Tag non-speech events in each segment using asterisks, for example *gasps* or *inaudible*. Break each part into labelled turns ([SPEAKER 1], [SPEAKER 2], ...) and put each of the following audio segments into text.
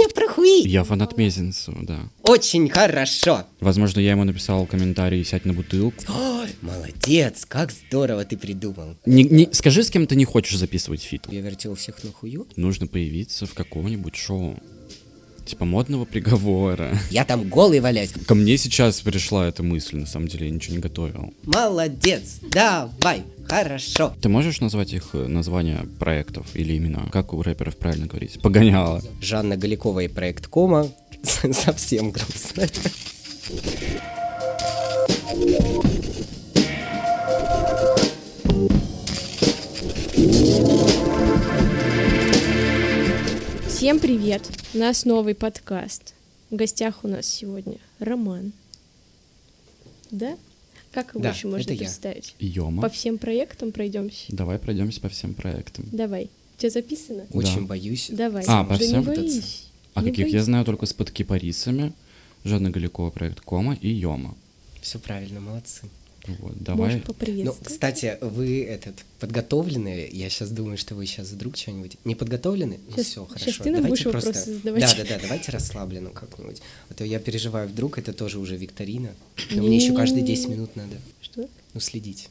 [SPEAKER 1] меня про хуи.
[SPEAKER 2] Я фанат Мезенцева, да.
[SPEAKER 1] Очень хорошо.
[SPEAKER 2] Возможно, я ему написал комментарий «сядь на бутылку».
[SPEAKER 1] Ой, молодец, как здорово ты придумал.
[SPEAKER 2] Не, не, скажи, с кем ты не хочешь записывать feat.
[SPEAKER 1] Я вертел всех на хую.
[SPEAKER 2] Нужно появиться в каком-нибудь шоу. Типа модного приговора.
[SPEAKER 1] Я там голый валяюсь.
[SPEAKER 2] Ко мне сейчас пришла эта мысль, на самом деле, я ничего не готовил.
[SPEAKER 1] Молодец, давай, хорошо.
[SPEAKER 2] Ты можешь назвать их э, названия проектов или имена? Как у рэперов правильно говорить? Погоняла.
[SPEAKER 1] Жанна Галикова и проект Кома. *laughs* Совсем грустно.
[SPEAKER 3] Всем привет! У нас новый подкаст. В гостях у нас сегодня Роман. Да? Как его
[SPEAKER 1] Да,
[SPEAKER 3] еще можно
[SPEAKER 1] это я.
[SPEAKER 3] представить?
[SPEAKER 2] Йома.
[SPEAKER 3] По всем проектам пройдемся.
[SPEAKER 2] Давай пройдемся по всем проектам.
[SPEAKER 3] Давай. У тебя записано?
[SPEAKER 1] Очень
[SPEAKER 2] Да.
[SPEAKER 1] боюсь.
[SPEAKER 3] Давай.
[SPEAKER 2] А, по всем?
[SPEAKER 3] не боись.
[SPEAKER 2] А
[SPEAKER 3] Не
[SPEAKER 2] каких я
[SPEAKER 3] боись.
[SPEAKER 2] знаю только с под кипарисами. Жанна Галикова, проект Кома и Йома.
[SPEAKER 1] Все правильно, молодцы.
[SPEAKER 2] Вот, давай.
[SPEAKER 3] Можешь
[SPEAKER 1] Ну, кстати, вы этот подготовлены? Я сейчас думаю, что вы сейчас вдруг что-нибудь не подготовлены. Ну
[SPEAKER 3] Щас-
[SPEAKER 1] все, хорошо.
[SPEAKER 3] ты нам
[SPEAKER 1] давайте
[SPEAKER 3] будешь
[SPEAKER 1] просто.
[SPEAKER 3] задавать.
[SPEAKER 1] Да, да, да. Давайте расслабленно как-нибудь. А то я переживаю, вдруг это тоже уже викторина. Но мне еще каждые 10 минут надо
[SPEAKER 3] Что?
[SPEAKER 1] ну, следить.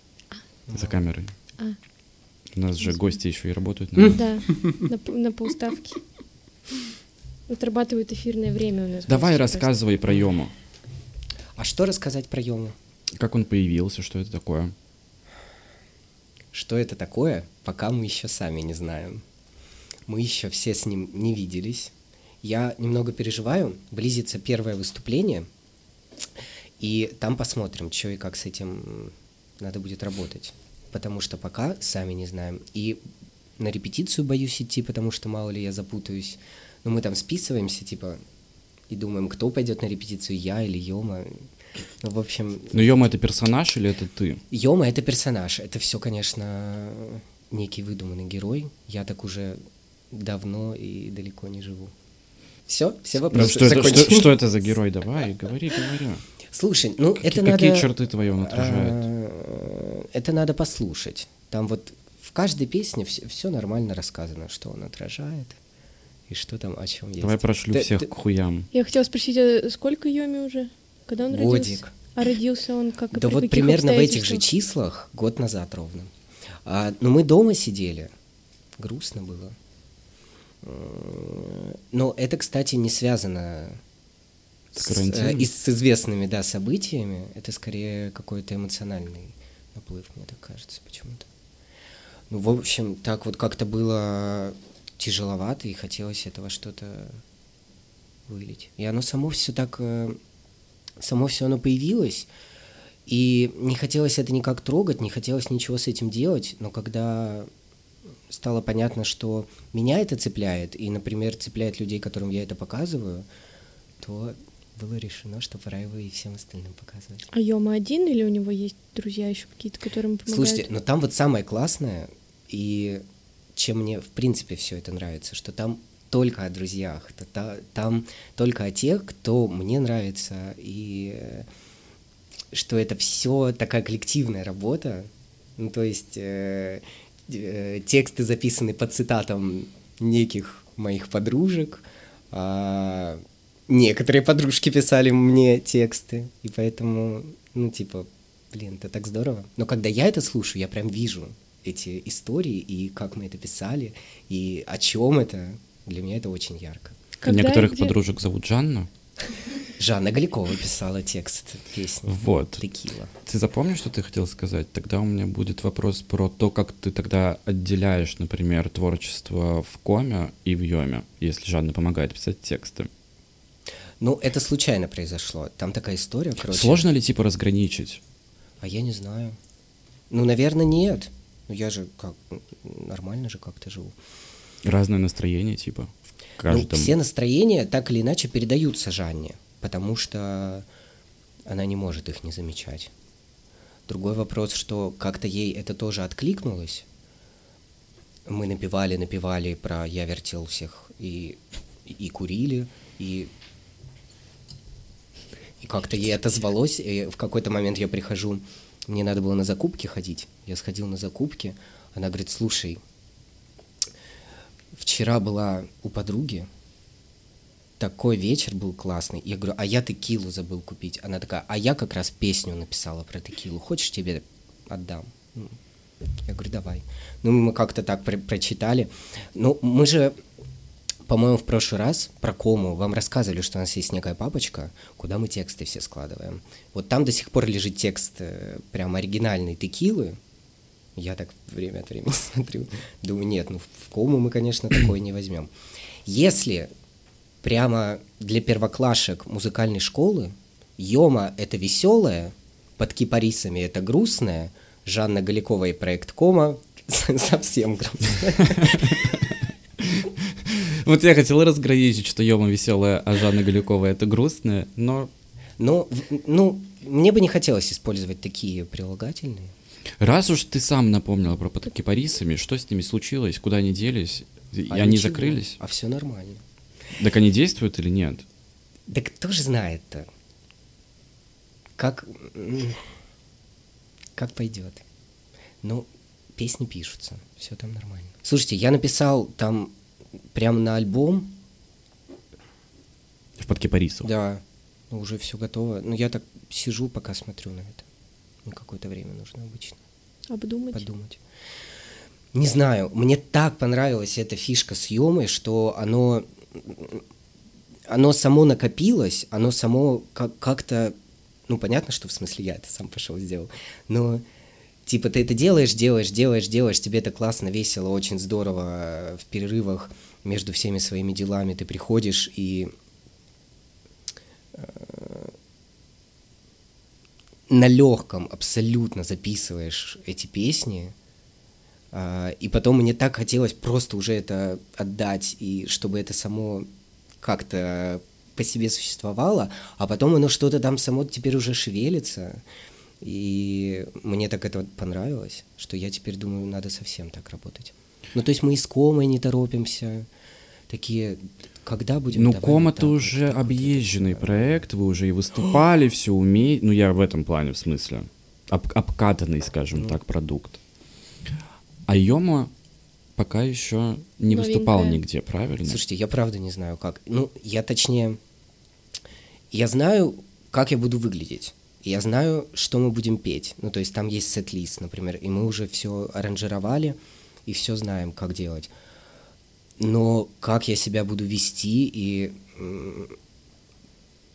[SPEAKER 2] За камерой.
[SPEAKER 3] А,
[SPEAKER 2] У нас же гости еще и работают.
[SPEAKER 3] да, на, полставки. Отрабатывают эфирное время у нас.
[SPEAKER 2] Давай рассказывай про Йому.
[SPEAKER 1] А что рассказать про Йому?
[SPEAKER 2] Как он появился, что это такое?
[SPEAKER 1] Что это такое, пока мы еще сами не знаем. Мы еще все с ним не виделись. Я немного переживаю. Близится первое выступление. И там посмотрим, что и как с этим надо будет работать. Потому что пока сами не знаем. И на репетицию боюсь идти, потому что мало ли я запутаюсь. Но мы там списываемся, типа, и думаем, кто пойдет на репетицию, я или Йома. Ну, в общем,
[SPEAKER 2] Ну, Йома это персонаж или это ты?
[SPEAKER 1] Йома — это персонаж. Это все, конечно, некий выдуманный герой. Я так уже давно и далеко не живу. Все, все
[SPEAKER 2] Ну,
[SPEAKER 1] вопросы
[SPEAKER 2] что, это, что, что это за герой? Давай, говори, говори.
[SPEAKER 1] Слушай, ну
[SPEAKER 2] Какие,
[SPEAKER 1] это
[SPEAKER 2] какие
[SPEAKER 1] надо...
[SPEAKER 2] черты твои он отражает?
[SPEAKER 1] э, Это надо послушать. Там вот в каждой песне все, нормально рассказано, что он отражает и что там о чем есть.
[SPEAKER 2] Давай прошлю
[SPEAKER 1] Ты-
[SPEAKER 2] всех
[SPEAKER 1] ты-
[SPEAKER 2] к хуям.
[SPEAKER 3] Я хотела спросить, а сколько Йоми уже? Когда он родился?
[SPEAKER 1] Годик.
[SPEAKER 3] А родился он как
[SPEAKER 1] Да
[SPEAKER 3] при
[SPEAKER 1] вот примерно в этих же числах, год назад ровно. А, ну, мы дома сидели, грустно было. Но это, кстати, не связано
[SPEAKER 2] С
[SPEAKER 1] с, э, и с известными да, событиями. Это скорее какой-то эмоциональный наплыв, мне так кажется, почему-то. Ну, в общем, так вот как-то было тяжеловато, и хотелось этого что-то вылить. И оно само все так, э, само все оно появилось, и не хотелось это никак трогать, не хотелось ничего с этим делать, но когда стало понятно, что меня это цепляет, и, например, цепляет людей, которым я это показываю, то было решено, что пора его и всем остальным показывать.
[SPEAKER 3] А Йома один или у него есть друзья еще какие-то, которым помогают?
[SPEAKER 1] Слушайте, но там вот самое классное, и чем мне в принципе все это нравится, что там только о друзьях, там только о тех, кто мне нравится, и э, что это все такая коллективная работа. Ну, то есть э, э, тексты записаны по цитатам неких моих подружек, а некоторые подружки писали мне тексты, и поэтому, ну, типа, блин, это так здорово. Но когда я это слушаю, я прям вижу эти истории, и как мы это писали, и о чем это. Для меня это очень ярко.
[SPEAKER 3] Когда
[SPEAKER 2] Некоторых
[SPEAKER 3] где?
[SPEAKER 2] подружек зовут Жанна.
[SPEAKER 1] Жанна Галикова писала текст песни
[SPEAKER 2] Вот.
[SPEAKER 1] «Текила».
[SPEAKER 2] Ты запомнишь, что ты хотел сказать? Тогда у меня будет вопрос про то, как ты тогда отделяешь, например, творчество в коме и в йоме, если Жанна помогает писать тексты.
[SPEAKER 1] Ну, это случайно произошло. Там такая история, короче.
[SPEAKER 2] Сложно ли, типа, разграничить?
[SPEAKER 1] А я не знаю. Ну, наверное, нет. Ну, я же как... Нормально же как-то живу.
[SPEAKER 2] Разное настроение, типа, в
[SPEAKER 1] Ну, все настроения так или иначе передаются Жанне, потому что она не может их не замечать. Другой вопрос, что как-то ей это тоже откликнулось. Мы напевали, напевали про «Я вертел всех» и, и курили, и, и как-то ей отозвалось. И в какой-то момент я прихожу, мне надо было на закупки ходить. Я сходил на закупки, она говорит, слушай, вчера была у подруги, такой вечер был классный. Я говорю, а я текилу забыл купить. Она такая, а я как раз песню написала про текилу. Хочешь, тебе отдам? Ну, Я говорю, давай. Ну, мы как-то так про- прочитали. Ну, мы же, по-моему, в прошлый раз про кому вам рассказывали, что у нас есть некая папочка, куда мы тексты все складываем. Вот там до сих пор лежит текст э, прям оригинальный текилы. Я так время от времени *laughs* смотрю. Думаю, нет, ну в кому мы, конечно, такое не возьмем. Если прямо для первоклашек музыкальной школы Йома — это веселое, под кипарисами — это грустное, Жанна Галикова и проект Кома *laughs* совсем грустное.
[SPEAKER 2] Вот я хотел разграничить, что Йома веселая, а Жанна Галюкова это грустная, но
[SPEAKER 1] в- ну, мне бы не хотелось использовать такие прилагательные.
[SPEAKER 2] Раз уж ты сам напомнил про под кипарисами, что с ними случилось, куда они делись, и
[SPEAKER 1] А
[SPEAKER 2] они
[SPEAKER 1] ничего,
[SPEAKER 2] закрылись?
[SPEAKER 1] А все нормально.
[SPEAKER 2] Так они действуют или нет?
[SPEAKER 1] Да кто же знает-то? Как... Как пойдет. Ну, песни пишутся, все там нормально. Слушайте, я написал там прямо на альбом,
[SPEAKER 2] В под кипарисов.
[SPEAKER 1] да, ну, уже все готово. Но я так сижу, пока смотрю на это. Ну, какое-то время нужно обычно
[SPEAKER 3] Обдумать.
[SPEAKER 1] подумать. Не знаю, мне так понравилась эта фишка с Йомой, что оно, оно само накопилось, оно само как- как-то, ну понятно, что в смысле я это сам пошел сделал, но типа ты это делаешь, делаешь, делаешь, делаешь, тебе это классно, весело, очень здорово в перерывах между всеми своими делами ты приходишь и э, на легком абсолютно записываешь эти песни, а, и потом мне так хотелось просто уже это отдать, и чтобы это само как-то по себе существовало, а потом оно что-то там само теперь уже шевелится, и мне так это понравилось, что я теперь думаю, надо совсем так работать. Ну, то есть мы и с комой не торопимся, такие, когда будем...
[SPEAKER 2] Ну, Ком это уже объезженный проект, вы уже и выступали, все умеете. Ну, я в этом плане, в смысле. Об- обкатанный, скажем
[SPEAKER 1] Ну.
[SPEAKER 2] так, продукт. А Йома пока еще не выступал
[SPEAKER 3] Новенькая.
[SPEAKER 2] нигде, правильно?
[SPEAKER 1] Слушайте, я правда не знаю, как. Ну, я точнее... Я знаю, как я буду выглядеть. Я знаю, что мы будем петь. Ну, то есть там есть сет-лист, например, и мы уже все аранжировали и все знаем, как делать. Но как я себя буду вести и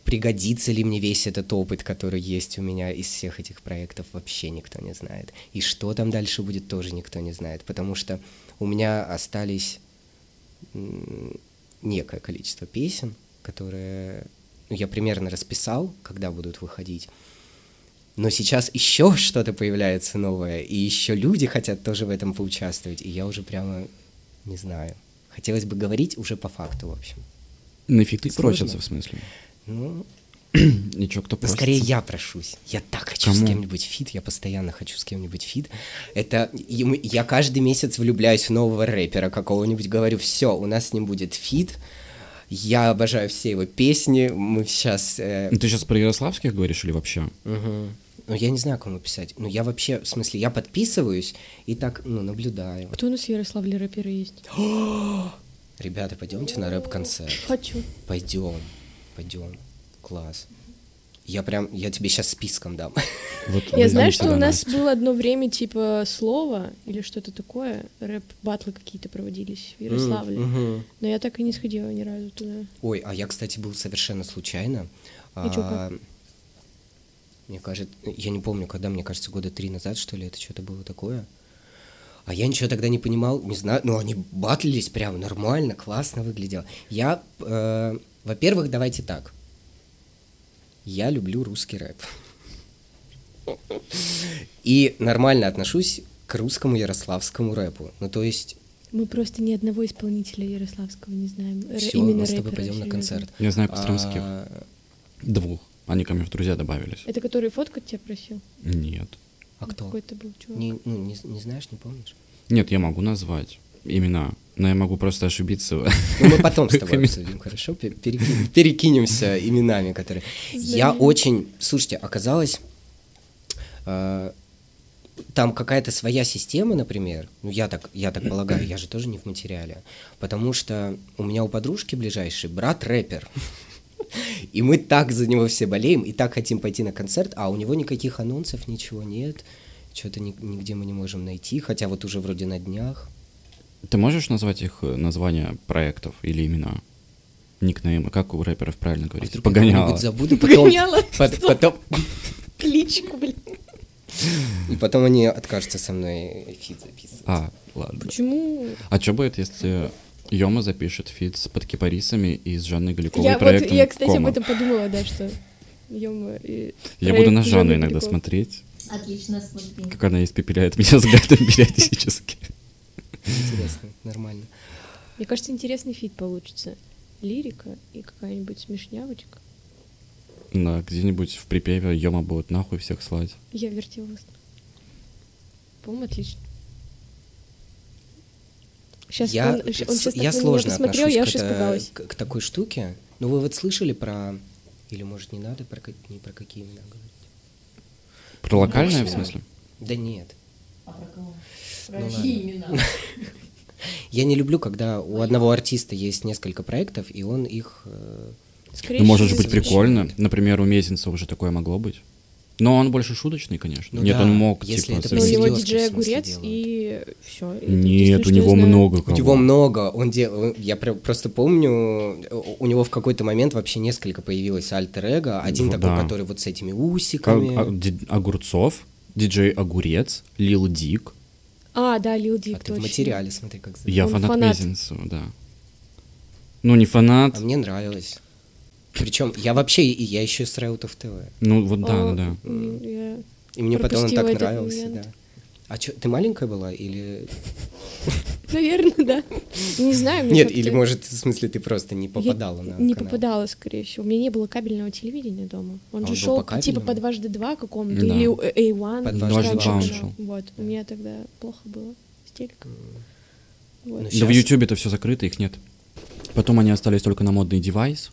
[SPEAKER 1] пригодится ли мне весь этот опыт, который есть у меня из всех этих проектов, вообще никто не знает. И что там дальше будет, тоже никто не знает. Потому что у меня остались некое количество песен, которые ну, я примерно расписал, когда будут выходить. Но сейчас еще *laughs* что-то появляется новое, и еще люди хотят тоже в этом поучаствовать, и я уже прямо не знаю. Хотелось бы говорить уже по факту, в общем.
[SPEAKER 2] На фиг ты
[SPEAKER 1] Сложно.
[SPEAKER 2] просятся, в смысле.
[SPEAKER 1] Ну, *clears throat*
[SPEAKER 2] Ничего, кто просится.
[SPEAKER 1] скорее я прошусь. Я так хочу с
[SPEAKER 2] Кому?
[SPEAKER 1] кем-нибудь feat, я постоянно хочу с кем-нибудь feat. Это и я каждый месяц влюбляюсь в нового рэпера какого-нибудь, говорю, все, у нас с ним будет фит. Я обожаю все его песни. Мы сейчас.
[SPEAKER 2] Ну, Ты сейчас про ярославских говоришь или вообще?
[SPEAKER 1] Ну, я не знаю, кому писать. Ну, я вообще, в смысле, я подписываюсь и так, ну, наблюдаю.
[SPEAKER 3] Кто у нас в Ярославле рэперы есть? *gasps*
[SPEAKER 1] Ребята, пойдемте на рэп-концерт.
[SPEAKER 3] Хочу.
[SPEAKER 1] Пойдем, пойдем. Класс. Я прям, я тебе сейчас списком дам. *laughs*
[SPEAKER 2] Вот
[SPEAKER 3] Я знаю, что у нас было одно время типа слово или что-то такое, рэп-батлы какие-то проводились в Ярославле.
[SPEAKER 1] Мгм.
[SPEAKER 3] Но я так и не сходила ни разу туда.
[SPEAKER 1] Ой, а я, кстати, был совершенно случайно.
[SPEAKER 3] И чё,
[SPEAKER 1] А, Мне кажется, я не помню, когда, мне кажется, года три назад, что ли, это что-то было такое. А я ничего тогда не понимал, не знаю, ну они батлились прям нормально, классно выглядело. Я, э, во-первых, давайте так. Я люблю русский рэп. *laughs* И нормально отношусь к русскому ярославскому рэпу. Ну, то есть,
[SPEAKER 3] Мы просто ни одного исполнителя Ярославского не знаем.
[SPEAKER 1] Все, мы с тобой пойдем на концерт.
[SPEAKER 2] Я знаю Костромских.
[SPEAKER 1] А,
[SPEAKER 2] Двух. Они ко мне в друзья добавились.
[SPEAKER 3] Это который фоткать тебя просил?
[SPEAKER 2] Нет.
[SPEAKER 1] а кто?
[SPEAKER 3] Какой-то был чувак.
[SPEAKER 1] Не, ну, не, не знаешь, не помнишь?
[SPEAKER 2] Нет, я могу назвать имена, но я могу просто ошибиться.
[SPEAKER 1] Ну, мы потом с *laughs* тобой обсудим, хорошо? Пер- перекинем- перекинемся именами, которые... Я очень... Слушайте, оказалось, э, там какая-то своя система, например, ну я так, я так полагаю, я же тоже не в материале, потому что у меня у подружки ближайший брат рэпер, и мы так за него все болеем, и так хотим пойти на концерт, а у него никаких анонсов, ничего нет, что-то нигде мы не можем найти, хотя вот уже вроде на днях.
[SPEAKER 2] Ты можешь назвать их э, названия проектов или имена? Никнеймы, как у рэперов правильно говорить?
[SPEAKER 1] А
[SPEAKER 2] Погоняла.
[SPEAKER 1] забуду, потом,
[SPEAKER 3] Погоняла.
[SPEAKER 1] пот- потом, *laughs*
[SPEAKER 3] Кличку, блин. *laughs*
[SPEAKER 1] и потом они откажутся со мной фит записывать.
[SPEAKER 2] А, ладно.
[SPEAKER 3] Почему?
[SPEAKER 2] А что будет, если Йома запишет фит с под кипарисами и с Жанной Галиковой
[SPEAKER 3] Я вот,
[SPEAKER 2] проектом
[SPEAKER 3] я, кстати, об
[SPEAKER 2] «Кома»?
[SPEAKER 3] этом подумала, да, что... Ё-моё, и
[SPEAKER 2] Я буду на Жанну
[SPEAKER 3] Жанны
[SPEAKER 2] иногда смотреть,
[SPEAKER 4] Отлично, смотри.
[SPEAKER 2] как она испепеляет *laughs* меня взглядом периодически.
[SPEAKER 1] Интересно, нормально.
[SPEAKER 3] Мне кажется, интересный фит получится. Лирика и какая-нибудь смешнявочка.
[SPEAKER 2] Да, где-нибудь в припеве Йома будет нахуй всех слать.
[SPEAKER 3] Я вертелась. По-моему, отлично. Сейчас
[SPEAKER 1] я,
[SPEAKER 3] он, он сейчас
[SPEAKER 1] я сложно
[SPEAKER 3] посмотрел,
[SPEAKER 1] отношусь
[SPEAKER 3] я
[SPEAKER 1] к, это-
[SPEAKER 3] испугалась.
[SPEAKER 1] к, к такой штуке. Ну, вы вот слышали про... Или, может, не надо про, ни про какие имена говорить?
[SPEAKER 2] Про локальное, в
[SPEAKER 4] да.
[SPEAKER 2] смысле?
[SPEAKER 1] Да нет.
[SPEAKER 4] А про кого? Про
[SPEAKER 1] Ну
[SPEAKER 4] чьи
[SPEAKER 1] ладно. *laughs*
[SPEAKER 4] имена?
[SPEAKER 1] Я не люблю, когда у одного артиста есть несколько проектов, и он их... э,
[SPEAKER 3] Скорее
[SPEAKER 2] Ну, может быть, прикольно. Например, у Мезенца уже такое могло быть. Но он больше шуточный, конечно.
[SPEAKER 1] Ну
[SPEAKER 2] Нет,
[SPEAKER 1] да,
[SPEAKER 2] он мог,
[SPEAKER 1] если
[SPEAKER 2] типа,
[SPEAKER 1] это
[SPEAKER 3] Ну, у него диджей огурец и все.
[SPEAKER 2] Нет, у него много
[SPEAKER 1] У
[SPEAKER 2] кого.
[SPEAKER 1] него много, он дел... Я пр- просто помню, у- у него в какой-то момент вообще несколько появилось альтер-эго. Один
[SPEAKER 2] Ну
[SPEAKER 1] такой,
[SPEAKER 2] да.
[SPEAKER 1] который вот с этими
[SPEAKER 2] Ка-
[SPEAKER 1] усиками.
[SPEAKER 2] а- ди- Огурцов, диджей Огурец, Лил Дик.
[SPEAKER 3] А, да, Лил Дик,
[SPEAKER 1] А ты в
[SPEAKER 3] точно.
[SPEAKER 1] материале, смотри, как.
[SPEAKER 2] Я
[SPEAKER 3] Он
[SPEAKER 2] фанат,
[SPEAKER 3] фанат.
[SPEAKER 2] Мезенцева, да. Ну, не фанат.
[SPEAKER 1] А мне нравилось. Причем я вообще, и я еще с Реутов ТВ.
[SPEAKER 2] Ну, вот да,
[SPEAKER 3] А,
[SPEAKER 2] да,
[SPEAKER 1] И мне потом он так нравился,
[SPEAKER 3] момент.
[SPEAKER 1] да. А что, ты маленькая была или...
[SPEAKER 3] Наверное, да. Не знаю.
[SPEAKER 1] Нет, или, может, в смысле, ты просто не попадала
[SPEAKER 3] Я
[SPEAKER 1] на
[SPEAKER 3] Не
[SPEAKER 1] канал?
[SPEAKER 3] попадала, скорее всего. У меня не было кабельного телевидения дома. Он
[SPEAKER 1] А
[SPEAKER 3] же
[SPEAKER 1] он
[SPEAKER 3] шел
[SPEAKER 1] по
[SPEAKER 3] типа по дважды два какому-то,
[SPEAKER 2] Да.
[SPEAKER 3] или A1.
[SPEAKER 1] По дважды два он
[SPEAKER 2] шел.
[SPEAKER 3] Вот, у меня тогда плохо было с телеком. Вот.
[SPEAKER 1] Ну,
[SPEAKER 2] Да в Ютубе это все закрыто, их нет. Потом они остались только на модный девайс,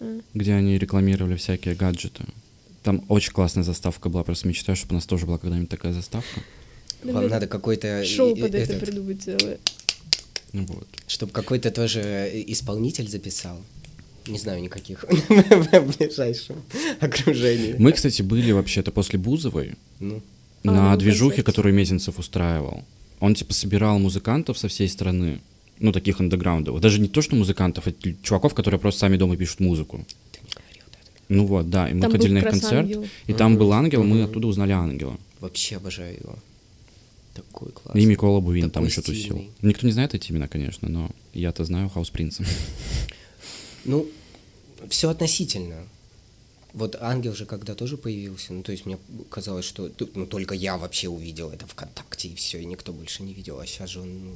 [SPEAKER 3] А.
[SPEAKER 2] где они рекламировали всякие гаджеты. Там очень классная заставка была, просто мечтаю, чтобы у нас тоже была когда-нибудь такая заставка.
[SPEAKER 1] Вам
[SPEAKER 3] Наверное,
[SPEAKER 1] надо какой-то...
[SPEAKER 3] Шоу
[SPEAKER 1] и-
[SPEAKER 3] под это придумать целое.
[SPEAKER 2] Ну вот.
[SPEAKER 1] Чтобы какой-то тоже исполнитель записал. Не знаю никаких *laughs* в ближайшем окружении.
[SPEAKER 2] Мы, кстати, были вообще-то после Бузовой
[SPEAKER 1] Ну,
[SPEAKER 3] А,
[SPEAKER 2] на
[SPEAKER 3] на
[SPEAKER 2] движухе,
[SPEAKER 3] концерте.
[SPEAKER 2] которую Мезенцев устраивал. Он типа собирал музыкантов со всей страны, ну таких андеграундовых. Даже не то, что музыкантов, а чуваков, которые просто сами дома пишут музыку.
[SPEAKER 1] ты не говорил, да. это-
[SPEAKER 2] Ну вот, да, и мы
[SPEAKER 3] Там
[SPEAKER 2] ходили на их концерт,
[SPEAKER 3] ангел.
[SPEAKER 2] и там
[SPEAKER 1] Мгм.
[SPEAKER 2] был ангел, мы оттуда узнали ангела.
[SPEAKER 1] Вообще обожаю его. Такой классный.
[SPEAKER 2] И Микола Бувин там
[SPEAKER 1] Такой
[SPEAKER 2] еще тусил.
[SPEAKER 1] стильный.
[SPEAKER 2] Никто не знает эти имена, конечно, но я-то знаю Хаус Принца. *laughs*
[SPEAKER 1] Ну, все относительно. Вот ангел же когда тоже появился, ну то есть мне казалось, что ну, только я вообще увидел это ВКонтакте и все, и никто больше не видел, а сейчас же он ну,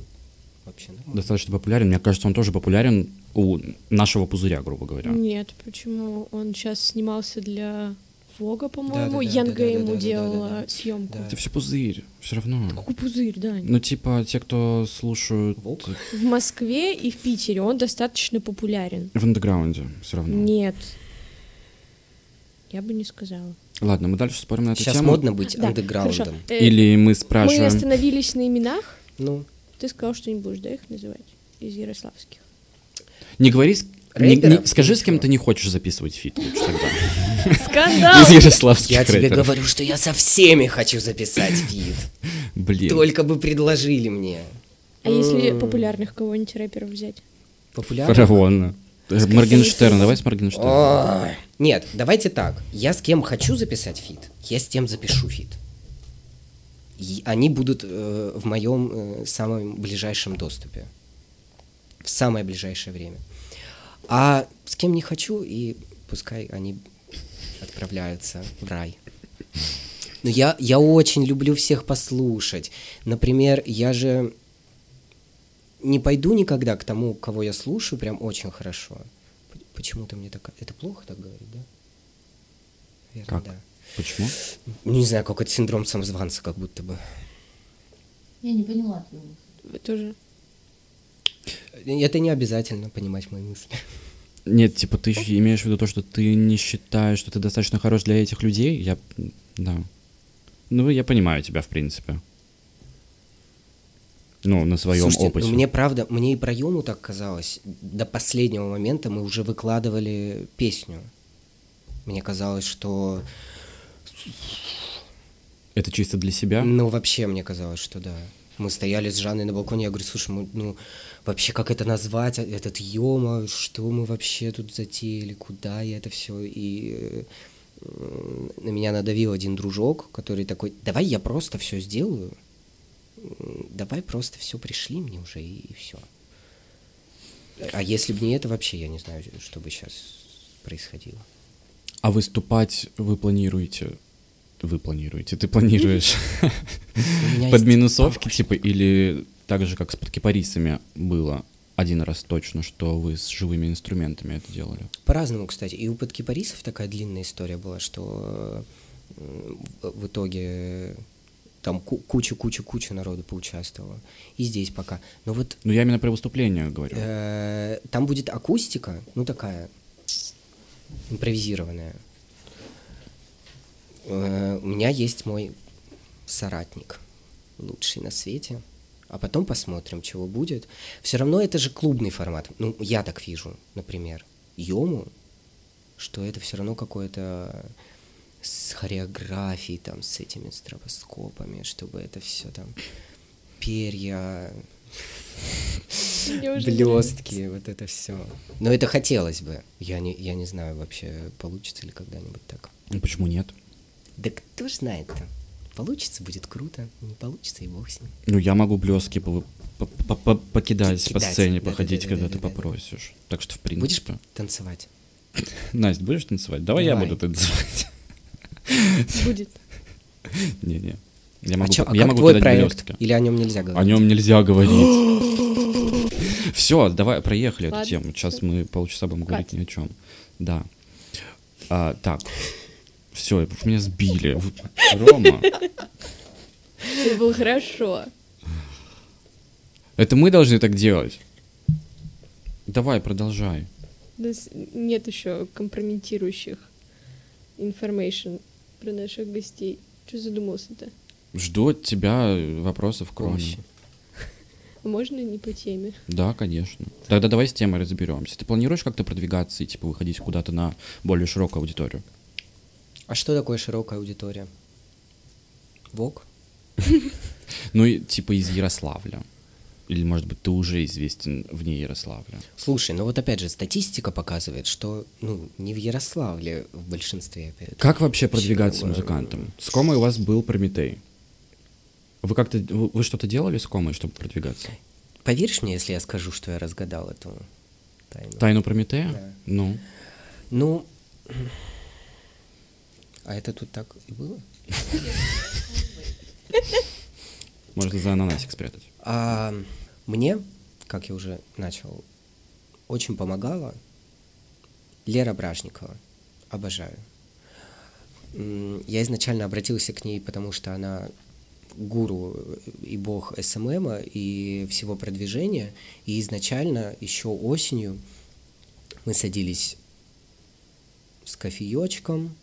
[SPEAKER 1] вообще нормально.
[SPEAKER 2] Достаточно популярен. Мне кажется, он тоже популярен у нашего пузыря, грубо говоря.
[SPEAKER 3] Нет, почему? Он сейчас снимался для Вога, по-моему.
[SPEAKER 1] Да-да-да,
[SPEAKER 3] Янга
[SPEAKER 1] да-да-да,
[SPEAKER 3] ему
[SPEAKER 1] да-да-да,
[SPEAKER 3] делала
[SPEAKER 1] да-да.
[SPEAKER 3] съемку.
[SPEAKER 1] Да.
[SPEAKER 2] Это все пузырь, все равно.
[SPEAKER 3] Какой пузырь, да.
[SPEAKER 2] Ну, типа, те, кто слушают
[SPEAKER 1] Волк?
[SPEAKER 3] В Москве и в Питере он достаточно популярен.
[SPEAKER 2] в андеграунде, все равно.
[SPEAKER 3] Нет. Я бы не сказала.
[SPEAKER 2] Ладно, мы дальше спорим на эту
[SPEAKER 1] Сейчас
[SPEAKER 2] тему.
[SPEAKER 1] модно быть
[SPEAKER 3] Да,
[SPEAKER 1] андеграундом.
[SPEAKER 3] хорошо. Э,
[SPEAKER 2] Или мы
[SPEAKER 3] Мы
[SPEAKER 2] спрашиваем...
[SPEAKER 3] остановились на именах.
[SPEAKER 1] Ну,
[SPEAKER 3] Ты сказал, что не будешь, да, их называть? Из ярославских.
[SPEAKER 2] Не говори... с- не- не- скажи, с кем ты не хочешь записывать фит лучше тогда. *laughs*
[SPEAKER 3] Скандал!
[SPEAKER 2] Из ярославских
[SPEAKER 1] я тебе
[SPEAKER 2] рэперов.
[SPEAKER 1] говорю, что я со всеми хочу записать фит.
[SPEAKER 2] Блин.
[SPEAKER 1] Только бы предложили мне.
[SPEAKER 3] А если популярных кого-нибудь рэперов взять?
[SPEAKER 1] Популярно?
[SPEAKER 2] Фараона. Э, Моргенштерн, давай с Моргенштерном.
[SPEAKER 1] Ой. Нет, давайте так. Я с кем хочу записать фит, я с тем запишу фит. И они будут э, в моем э, самом ближайшем доступе. В самое ближайшее время. А с кем не хочу, и пускай они отправляются в рай. Но я, я очень люблю всех послушать. Например, я же не пойду никогда к тому, кого я слушаю, прям очень хорошо. Почему-то мне так... Это плохо так говорить, да? Наверное,
[SPEAKER 2] Как?
[SPEAKER 1] да.
[SPEAKER 2] Почему?
[SPEAKER 1] Не знаю, какой-то синдром самозванца, как будто бы.
[SPEAKER 4] Я не поняла твою мысль.
[SPEAKER 3] Вы тоже.
[SPEAKER 1] Это не обязательно понимать мои мысли.
[SPEAKER 2] Нет, типа ты имеешь в виду то, что ты не считаешь, что ты достаточно хорош для этих людей? Я... Да. Ну, я понимаю тебя, в принципе. Ну, на своем
[SPEAKER 1] Слушайте,
[SPEAKER 2] опыте.
[SPEAKER 1] ну мне правда, мне и про Йому так казалось. До последнего момента мы уже выкладывали песню. Мне казалось, что...
[SPEAKER 2] Это чисто для себя?
[SPEAKER 1] Ну, вообще, мне казалось, что да. Мы стояли с Жанной на балконе, я говорю, слушай, мы, ну, вообще, как это назвать, этот Йома, что мы вообще тут затеяли, куда я это все, и э, на меня надавил один дружок, который такой, давай я просто все сделаю, давай просто все пришли мне уже, и, все. А если бы не это, вообще я не знаю, что бы сейчас происходило.
[SPEAKER 2] А выступать вы планируете? Вы планируете? Ты планируешь *laughs* под минусовки, типа, или так же, как с подкипарисами было один раз точно, что вы с живыми инструментами это делали?
[SPEAKER 1] По-разному, кстати. И у подкипарисов такая длинная история была, что э, в итоге там ку- куча-куча-куча народу поучаствовала. И здесь пока. Но вот
[SPEAKER 2] Ну, я именно про выступление говорю.
[SPEAKER 1] э, там будет акустика, ну такая импровизированная. Э, у меня есть мой соратник, лучший на свете. А потом посмотрим, чего будет. Все равно это же клубный формат. Ну, я так вижу, например. Йому, что это все равно какое-то с хореографией, там, с этими стробоскопами, чтобы это все там перья, блестки, вот это все. Но это хотелось бы. Я не, я не знаю вообще, получится ли когда-нибудь так.
[SPEAKER 2] Ну, почему нет?
[SPEAKER 1] Да кто ж знает-то? Получится, будет круто. Не получится, и бог с ним.
[SPEAKER 2] Ну, я могу блестки по- по- по- по- покидать по сцене,
[SPEAKER 1] да-да-да-да-да-да-да.
[SPEAKER 2] походить, когда ты попросишь. Так что, в
[SPEAKER 1] Будешь
[SPEAKER 2] принципе...
[SPEAKER 1] танцевать? *laughs*
[SPEAKER 2] Настя, будешь танцевать? Давай, я буду танцевать. *laughs*
[SPEAKER 3] Будет.
[SPEAKER 2] Не-не. Я
[SPEAKER 1] а
[SPEAKER 2] могу,
[SPEAKER 1] чё-
[SPEAKER 2] по-
[SPEAKER 1] а
[SPEAKER 2] я
[SPEAKER 1] как
[SPEAKER 2] могу
[SPEAKER 1] твой проект?
[SPEAKER 2] блестки.
[SPEAKER 1] Или о нем нельзя говорить?
[SPEAKER 2] О нем нельзя говорить. Все, давай проехали эту
[SPEAKER 3] Ладно,
[SPEAKER 2] тему. Сейчас мы полчаса будем говорить ни о чем. Да. А, так. Все, меня сбили. Рома,
[SPEAKER 3] Это было хорошо.
[SPEAKER 2] это мы должны так делать. Давай, продолжай.
[SPEAKER 3] У нас нет еще компрометирующих информation про наших гостей. Что задумался-то?
[SPEAKER 2] Жду от тебя вопросов, кроме.
[SPEAKER 3] А *laughs* можно не по теме?
[SPEAKER 2] Да, конечно. Тогда давай с темой разберемся. Ты планируешь как-то продвигаться и типа выходить куда-то на более широкую аудиторию?
[SPEAKER 1] А что такое широкая аудитория? Вок?
[SPEAKER 2] Ну, типа из Ярославля. Или, может быть, ты уже известен вне Ярославля.
[SPEAKER 1] Слушай, ну вот опять же, статистика показывает, что ну, не в Ярославле в большинстве. опять.
[SPEAKER 2] Как вообще продвигаться
[SPEAKER 1] Чего?
[SPEAKER 2] музыкантом? С Комой у вас был Прометей. Вы как-то, вы, вы что-то делали с Комой, чтобы продвигаться?
[SPEAKER 1] Поверишь мне, если я скажу, что я разгадал эту тайну?
[SPEAKER 2] Тайну Прометея?
[SPEAKER 1] Да.
[SPEAKER 2] Ну,
[SPEAKER 1] Ну, а это тут так и было?
[SPEAKER 2] можно за ананасик спрятать.
[SPEAKER 1] А мне, как я уже начал, очень помогала Лера Бражникова. Обожаю. Я изначально обратился к ней, потому что она гуру и бог СММа и всего продвижения. И изначально, еще осенью, мы садились с кофеечком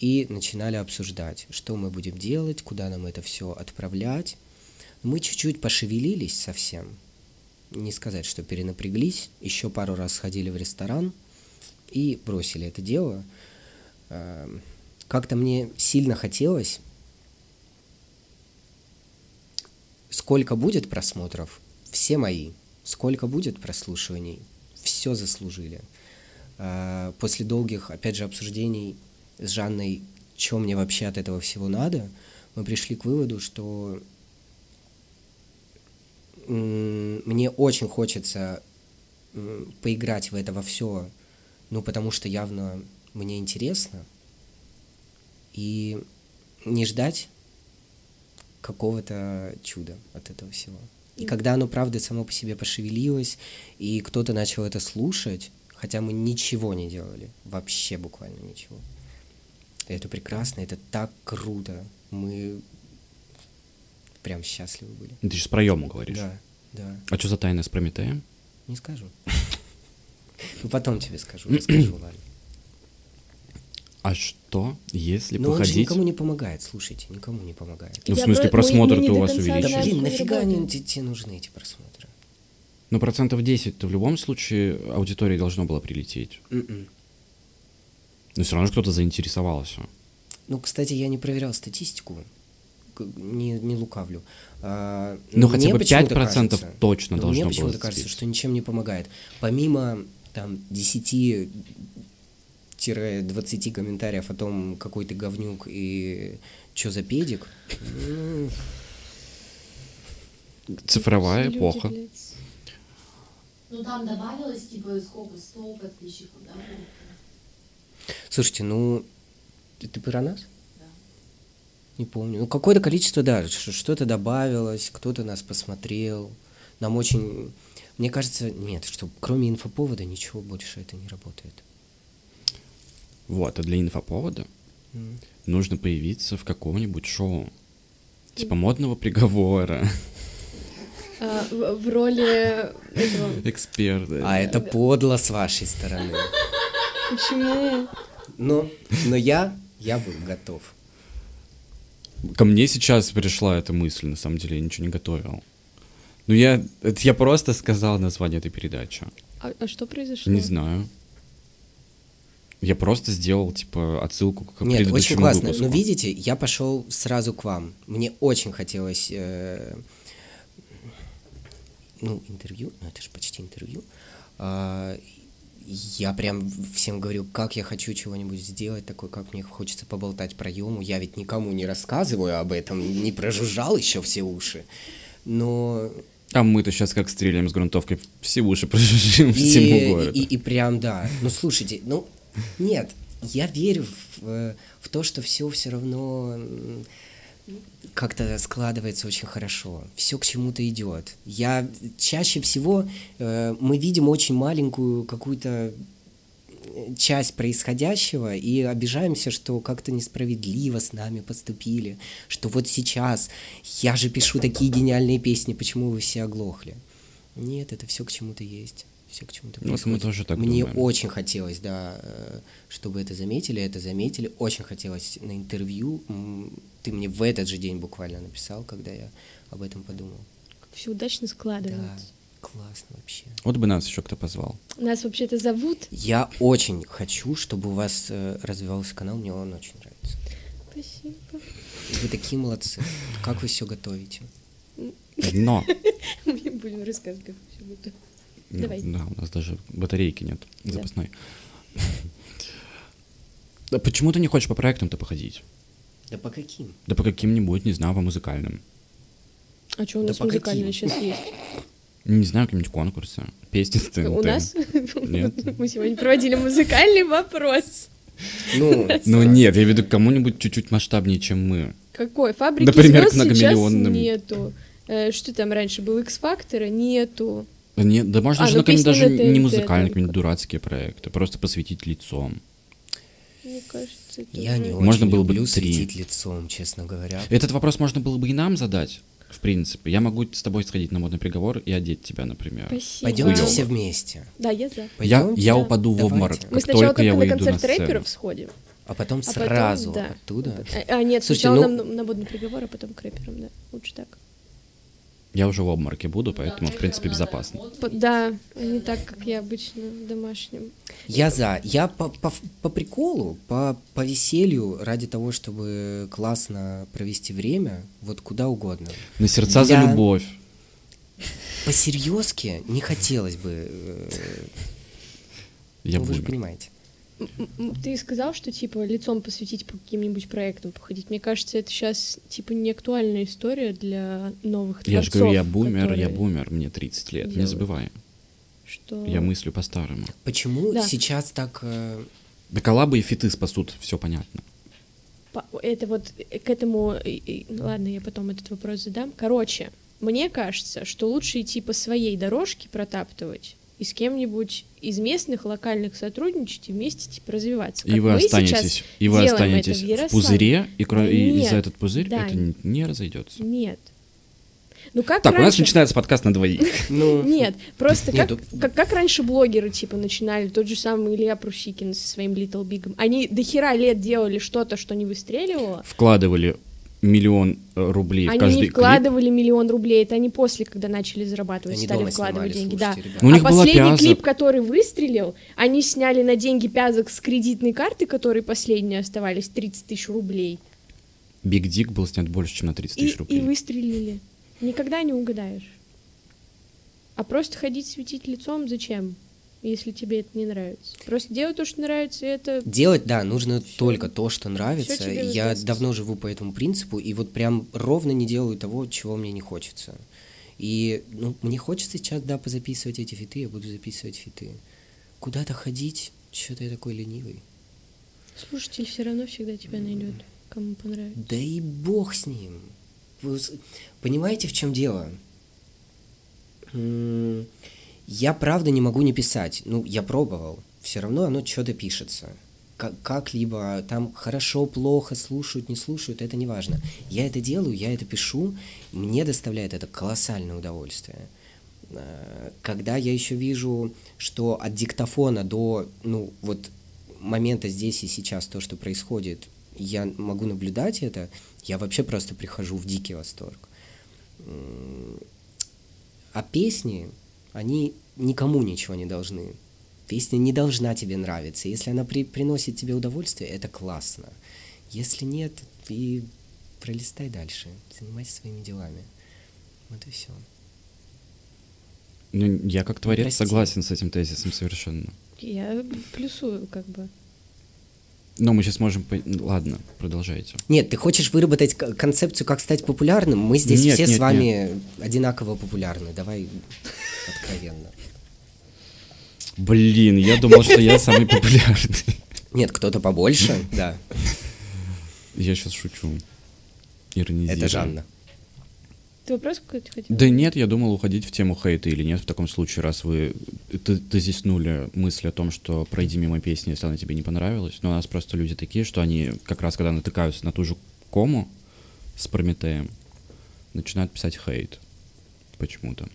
[SPEAKER 1] и начинали обсуждать, что мы будем делать, куда нам это все отправлять. Мы чуть-чуть пошевелились совсем. Не сказать, что перенапряглись. Еще пару раз сходили в ресторан и бросили это дело. Эм, Как-то мне сильно хотелось. Сколько будет просмотров? Все мои. Сколько будет прослушиваний? Все заслужили. Э, После долгих, опять же, обсуждений с Жанной, что мне вообще от этого всего надо, мы пришли к выводу, что мне очень хочется поиграть в это во все, ну, потому что явно мне интересно, и не ждать какого-то чуда от этого всего. И когда оно, правда, само по себе пошевелилось, и кто-то начал это слушать, хотя мы ничего не делали, вообще буквально ничего. Это прекрасно, это так круто. Мы прям счастливы были.
[SPEAKER 2] Ты сейчас про Йому говоришь.
[SPEAKER 1] Да, да.
[SPEAKER 2] А что за тайна с Прометеем?
[SPEAKER 1] Не скажу. Ну, потом тебе скажу, расскажу, ладно.
[SPEAKER 2] А что, если
[SPEAKER 1] Но он же
[SPEAKER 2] походить...
[SPEAKER 1] никому не помогает, слушайте, никому не помогает.
[SPEAKER 2] Ну, в
[SPEAKER 3] Я
[SPEAKER 2] смысле,
[SPEAKER 3] про- не
[SPEAKER 2] у вас
[SPEAKER 3] конца
[SPEAKER 1] Да блин, нафига они те- тебе нужны, эти просмотры?
[SPEAKER 2] Ну, процентов 10-то в любом случае аудитории должно было прилететь.
[SPEAKER 1] М-м.
[SPEAKER 2] Но все равно же кто-то заинтересовался.
[SPEAKER 1] Ну, кстати, я не проверял статистику, не, не лукавлю. А,
[SPEAKER 2] Ну, хотя бы
[SPEAKER 1] почему-то
[SPEAKER 2] 5%
[SPEAKER 1] кажется-
[SPEAKER 2] точно
[SPEAKER 1] но
[SPEAKER 2] должно
[SPEAKER 1] Мне
[SPEAKER 2] было
[SPEAKER 1] почему-то кажется, что ничем не помогает. Помимо там 10-20 комментариев о том, какой ты говнюк и что за педик,
[SPEAKER 2] Цифровая
[SPEAKER 3] Люди,
[SPEAKER 2] эпоха.
[SPEAKER 3] блядь.
[SPEAKER 4] Ну там добавилось типа сколько, 100 подписчиков, да?
[SPEAKER 1] Слушайте, ну, ты, про нас?
[SPEAKER 4] Да.
[SPEAKER 1] Не помню. Ну, какое-то количество, да, что-то добавилось, кто-то нас посмотрел. Нам очень... Мне кажется, нет, что кроме инфоповода ничего больше это не работает.
[SPEAKER 2] Вот, а для инфоповода
[SPEAKER 1] М.
[SPEAKER 2] нужно появиться в каком-нибудь шоу. Типа модного приговора.
[SPEAKER 3] А, в, роли этого...
[SPEAKER 2] Эксперты.
[SPEAKER 1] А это подло с вашей стороны.
[SPEAKER 3] Почему?
[SPEAKER 1] Но, но я, я был готов.
[SPEAKER 2] Ко мне сейчас пришла эта мысль, на самом деле, я ничего не готовил. Ну, я, это я просто сказал название этой передачи.
[SPEAKER 3] А, а что произошло?
[SPEAKER 2] Не знаю. Я просто сделал, типа, отсылку к
[SPEAKER 1] Нет,
[SPEAKER 2] предыдущему
[SPEAKER 1] очень классно.
[SPEAKER 2] выпуску.
[SPEAKER 1] Но видите, я пошел сразу к вам. Мне очень хотелось, э, ну, интервью, ну это же почти интервью. А, я прям всем говорю, как я хочу чего-нибудь сделать такое, как мне хочется поболтать про Йому. Я ведь никому не рассказываю об этом, не прожужжал еще все уши. Но
[SPEAKER 2] А мы-то сейчас как стреляем с грунтовкой, все уши прожужжим *laughs* всему
[SPEAKER 1] и,
[SPEAKER 2] городу.
[SPEAKER 1] и, и прям, да. Ну, слушайте, ну, нет, я верю в, э, в то, что все все равно как-то складывается очень хорошо. Все к чему-то идет. Я чаще всего э, мы видим очень маленькую какую-то э, часть происходящего и обижаемся, что как-то несправедливо с нами поступили, что вот сейчас я же пишу такие гениальные песни, почему вы все оглохли? Нет, это все к чему-то есть. Все к чему-то
[SPEAKER 2] Ну, мы тоже так
[SPEAKER 1] Мне
[SPEAKER 2] думаем.
[SPEAKER 1] очень хотелось, да, э, чтобы это заметили, это заметили. Очень хотелось на интервью. Ты мне в этот же день буквально написал, когда я об этом подумал.
[SPEAKER 3] Все удачно
[SPEAKER 1] Да,
[SPEAKER 3] складывается.
[SPEAKER 1] классно вообще.
[SPEAKER 2] Вот бы нас еще кто позвал.
[SPEAKER 3] Нас вообще-то зовут.
[SPEAKER 1] Я очень хочу, чтобы у вас э, развивался канал, мне он очень нравится.
[SPEAKER 3] Спасибо.
[SPEAKER 1] Вы такие молодцы. Как вы все готовите?
[SPEAKER 2] Но, *laughs*
[SPEAKER 3] Мы будем рассказывать, как все будет.
[SPEAKER 2] ну,
[SPEAKER 3] Давай.
[SPEAKER 2] да, у нас даже батарейки нет
[SPEAKER 3] Да.
[SPEAKER 2] запасной. *laughs* Да почему ты не хочешь по проектам-то походить?
[SPEAKER 1] Да по каким?
[SPEAKER 2] Да по каким-нибудь, не знаю, по музыкальным.
[SPEAKER 3] А что у
[SPEAKER 1] Да
[SPEAKER 3] нас
[SPEAKER 1] по
[SPEAKER 3] музыкальные
[SPEAKER 1] каким?
[SPEAKER 3] сейчас есть?
[SPEAKER 2] Не знаю, какие-нибудь конкурсы, песни с ТНТ.
[SPEAKER 3] У нас?
[SPEAKER 2] Нет. *laughs*
[SPEAKER 3] Мы сегодня проводили музыкальный вопрос.
[SPEAKER 1] Ну, *laughs*
[SPEAKER 2] Ну нет, я веду к кому-нибудь чуть-чуть масштабнее, чем мы.
[SPEAKER 3] Какой? Фабрики
[SPEAKER 2] Например,
[SPEAKER 3] звезд сейчас нету. Э, Что там раньше был? X-фактора? Нету.
[SPEAKER 2] Да нет, да можно
[SPEAKER 3] А,
[SPEAKER 2] же
[SPEAKER 3] ну
[SPEAKER 2] на какие-нибудь
[SPEAKER 3] песни
[SPEAKER 2] даже не музыкальные, какие-нибудь дурацкие проекты, просто посветить лицом.
[SPEAKER 3] Мне кажется, это
[SPEAKER 1] я не очень
[SPEAKER 2] Можно было бы
[SPEAKER 1] люблю
[SPEAKER 2] три.
[SPEAKER 1] светить лицом, честно говоря.
[SPEAKER 2] Этот вопрос можно было бы и нам задать, в принципе. Я могу с тобой сходить на модный приговор и одеть тебя, например.
[SPEAKER 3] Спасибо.
[SPEAKER 1] Пойдемте
[SPEAKER 2] Хуёво.
[SPEAKER 1] все вместе.
[SPEAKER 3] Да, я за.
[SPEAKER 2] Я,
[SPEAKER 1] Пойдёмте?
[SPEAKER 2] я упаду в
[SPEAKER 1] Давайте.
[SPEAKER 2] обморок,
[SPEAKER 1] Мы
[SPEAKER 2] как
[SPEAKER 3] Мы сначала
[SPEAKER 2] только я
[SPEAKER 3] на
[SPEAKER 2] выйду на
[SPEAKER 3] концерт
[SPEAKER 2] сцену.
[SPEAKER 3] рэперов сходим.
[SPEAKER 1] А потом
[SPEAKER 3] А потом,
[SPEAKER 1] сразу
[SPEAKER 3] да.
[SPEAKER 1] оттуда.
[SPEAKER 3] А, а, нет,
[SPEAKER 1] Слушайте,
[SPEAKER 3] сначала
[SPEAKER 1] ну-
[SPEAKER 3] нам на водный приговор, а потом к рэперам, да. Лучше так.
[SPEAKER 2] Я уже в обмороке буду, поэтому, в принципе, безопасно.
[SPEAKER 3] Да, не так, как я обычно в домашнем.
[SPEAKER 1] Я за. Я по, по, по приколу, по, по веселью, ради того, чтобы классно провести время, вот куда угодно.
[SPEAKER 2] На сердца за
[SPEAKER 1] Я-
[SPEAKER 2] любовь.
[SPEAKER 1] По серьезке не хотелось бы. э,
[SPEAKER 2] Я
[SPEAKER 1] ну, вы же понимаете.
[SPEAKER 3] Ты сказал, что типа лицом посвятить по каким-нибудь проектам походить. Мне кажется, это сейчас типа не актуальная история для новых
[SPEAKER 2] Я же
[SPEAKER 3] творцов,
[SPEAKER 2] говорю, я бумер, я бумер, мне 30 лет, не
[SPEAKER 3] делают.
[SPEAKER 2] забывай.
[SPEAKER 3] Что...
[SPEAKER 2] Я мыслю по-старому.
[SPEAKER 1] Почему
[SPEAKER 3] Да.
[SPEAKER 1] сейчас так. э,
[SPEAKER 2] Да коллабы и фиты спасут, все понятно.
[SPEAKER 3] По- Это вот э, к этому... Ладно, я потом этот вопрос задам. Короче, мне кажется, что лучше идти по своей дорожке протаптывать и с кем-нибудь из местных локальных сотрудничать и вместе типа развиваться.
[SPEAKER 2] И
[SPEAKER 3] Как
[SPEAKER 2] вы
[SPEAKER 3] мы сейчас
[SPEAKER 2] останетесь, и вы останетесь
[SPEAKER 3] в
[SPEAKER 2] в пузыре, и, кро- и- и
[SPEAKER 3] Нет,
[SPEAKER 2] за этот пузырь
[SPEAKER 3] да,
[SPEAKER 2] это не, не разойдется.
[SPEAKER 3] Нет. Ну как
[SPEAKER 2] Так, у нас
[SPEAKER 3] раньше...
[SPEAKER 2] начинается подкаст на двоих. *laughs*
[SPEAKER 1] Ну,
[SPEAKER 3] Нет, просто *laughs*
[SPEAKER 1] Нет,
[SPEAKER 3] как, как, как раньше блогеры, типа, начинали, тот же самый Илья Прусикин со своим Little Big. Они до хера лет делали что-то, что не выстреливало.
[SPEAKER 2] Вкладывали миллион э, рублей в
[SPEAKER 3] Они
[SPEAKER 2] каждый
[SPEAKER 3] не
[SPEAKER 2] клип.
[SPEAKER 3] вкладывали миллион рублей, это они после, когда начали зарабатывать,
[SPEAKER 1] Они
[SPEAKER 3] стали вкладывать
[SPEAKER 1] снимали,
[SPEAKER 3] деньги. Да.
[SPEAKER 1] слушайте, ребята.
[SPEAKER 2] Ну, у них
[SPEAKER 3] а
[SPEAKER 2] была
[SPEAKER 3] последний
[SPEAKER 2] Пяза.
[SPEAKER 3] клип, который выстрелил, они сняли на деньги пязок с кредитной карты, которые последние оставались 30 тысяч рублей.
[SPEAKER 2] Биг Дик был снят больше, чем на 30
[SPEAKER 3] И,
[SPEAKER 2] тысяч
[SPEAKER 3] и
[SPEAKER 2] рублей.
[SPEAKER 3] выстрелили. Никогда не угадаешь. А просто ходить светить лицом зачем, если тебе это не нравится? Просто делай то, что нравится, это...
[SPEAKER 1] Делать, да, нужно
[SPEAKER 3] Всё.
[SPEAKER 1] только то, что нравится. Я давно живу по этому принципу, и вот прям ровно не делаю того, чего мне не хочется. И, ну, мне хочется сейчас, да, позаписывать эти фиты, я буду записывать фиты. Куда-то ходить, что-то я такой ленивый.
[SPEAKER 3] Слушатель все равно всегда тебя найдет, кому понравится.
[SPEAKER 1] Да и бог с ним. Вы понимаете, в чем дело? Я правда не могу не писать. Ну, я пробовал. Все равно оно что-то пишется. Как- Как-либо там хорошо, плохо, слушают, не слушают, это не важно. Я это делаю, я это пишу, мне доставляет это колоссальное удовольствие. Э, Когда я еще вижу, что от диктофона до, ну, вот момента здесь и сейчас, то, что происходит, я могу наблюдать это, я вообще просто прихожу в дикий восторг. А песни, они никому ничего не должны. Песня не должна тебе нравиться. Если она при- приносит тебе удовольствие, это классно. Если нет, и пролистай дальше. Занимайся своими делами. Вот и все.
[SPEAKER 2] Ну, я как творец
[SPEAKER 1] Прости.
[SPEAKER 2] согласен с этим тезисом совершенно.
[SPEAKER 3] Я плюсую, как бы.
[SPEAKER 2] Но мы сейчас можем... ну, Ладно, продолжайте.
[SPEAKER 1] Нет, ты хочешь выработать концепцию, как стать популярным? Мы здесь
[SPEAKER 2] Нет,
[SPEAKER 1] все
[SPEAKER 2] нет,
[SPEAKER 1] с вами одинаково популярны. Давай откровенно.
[SPEAKER 2] Блин, я думал, что я самый популярный.
[SPEAKER 1] Нет, кто-то побольше, да.
[SPEAKER 2] Я сейчас шучу. Иронизирую.
[SPEAKER 1] Это Жанна.
[SPEAKER 3] Ты вопрос какой-то хотел?
[SPEAKER 2] Да нет, я думал уходить в тему хейта или нет в таком случае, раз вы тезиснули мысль о том, что пройди мимо песни, если она тебе не понравилась. Но у нас просто люди такие, что они как раз когда натыкаются на ту же кому с Прометеем, начинают писать хейт почему-то.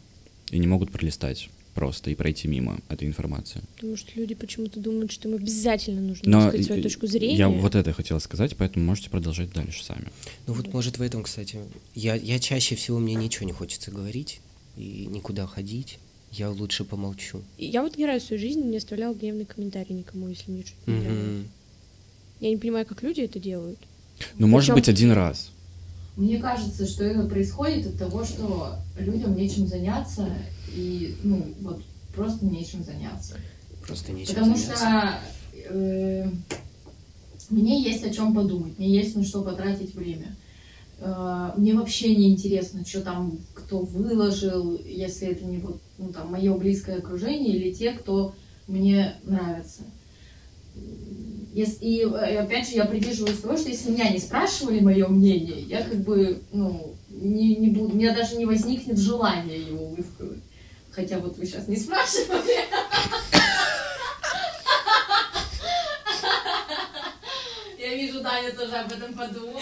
[SPEAKER 2] И не могут пролистать просто и пройти мимо этой информации.
[SPEAKER 3] Потому что люди почему-то думают, что им обязательно нужно
[SPEAKER 2] Но
[SPEAKER 3] высказать свою точку зрения.
[SPEAKER 2] я вот это хотел сказать, поэтому можете продолжать дальше сами.
[SPEAKER 1] Ну вот, может, в этом, кстати, я, я чаще всего, мне ничего не хочется говорить и никуда ходить. Я лучше помолчу.
[SPEAKER 3] Я вот ни разу в своей жизни не оставляла гневный комментарий никому, если мне что-то не нравилось.
[SPEAKER 1] Мгм.
[SPEAKER 3] Я не понимаю, как люди это делают.
[SPEAKER 2] Ну, может
[SPEAKER 3] Причём-
[SPEAKER 2] быть, один раз.
[SPEAKER 4] Мне кажется, что это происходит от того, что людям нечем заняться, и, ну, вот, просто нечем заняться.
[SPEAKER 1] Просто нечем
[SPEAKER 4] Потому
[SPEAKER 1] заняться.
[SPEAKER 4] что э, мне есть о чем подумать, мне есть на что потратить время. Э, мне вообще не интересно, что там кто выложил, если это не вот, ну, там, мое близкое окружение или те, кто мне нравится. Ес- И э, опять же я придерживаюсь того, что если меня не спрашивали мое мнение, я как бы, ну, не, не буду, у меня даже не возникнет желания его высказать. Хотя вот вы сейчас не спрашивали. Я вижу, Даня тоже об этом подумал.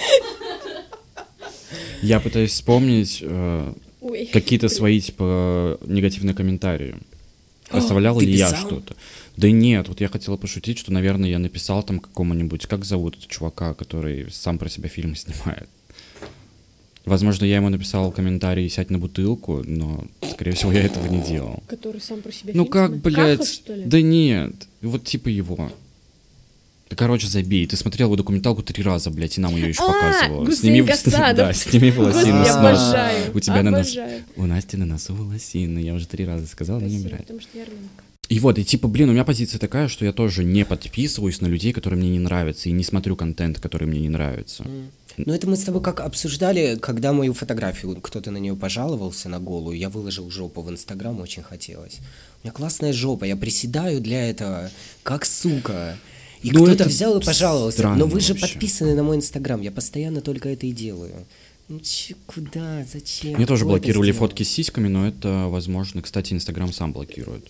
[SPEAKER 2] Я пытаюсь вспомнить э, какие-то свои, типа, негативные комментарии. Оставлял ли я
[SPEAKER 1] писал?
[SPEAKER 2] что-то? Да нет, вот я хотела пошутить, что, наверное, я написал там какому-нибудь, как зовут этого чувака, который сам про себя фильмы снимает. Возможно, я ему написал комментарий «сядь на бутылку», но, скорее всего, я этого не делал.
[SPEAKER 3] Который сам про себя
[SPEAKER 2] Ну как, блядь?
[SPEAKER 3] Каха, что ли?
[SPEAKER 2] Да нет, вот типа его. Да, короче, забей. Ты смотрел его документалку три раза, блядь, и нам ее еще
[SPEAKER 3] А,
[SPEAKER 2] показывала.
[SPEAKER 3] Гусейн
[SPEAKER 2] Сними, *laughs* да, сними волосины с
[SPEAKER 3] обожаю.
[SPEAKER 2] У тебя на нос-. У Насти на носу волосины. Я уже три раза сказал, но не умирает.
[SPEAKER 3] потому что я.
[SPEAKER 2] И вот, и типа, блин, у меня позиция такая, что я тоже не подписываюсь на людей, которые мне не нравятся, и не смотрю контент, который мне не нравится.
[SPEAKER 1] Ну, это мы с тобой как обсуждали, когда мою фотографию, кто-то на нее пожаловался, на голую, я выложил жопу в Инстаграм, очень хотелось. У меня классная жопа, я приседаю для этого, как сука. И
[SPEAKER 2] Ну,
[SPEAKER 1] кто-то взял и пожаловался. Но вы же
[SPEAKER 2] вообще.
[SPEAKER 1] подписаны на мой Инстаграм, я постоянно только это и делаю. Ну, че, куда, зачем?
[SPEAKER 2] Мне тоже блокировали
[SPEAKER 1] сделал?
[SPEAKER 2] фотки с сиськами, но это, возможно, кстати, Инстаграм сам блокирует.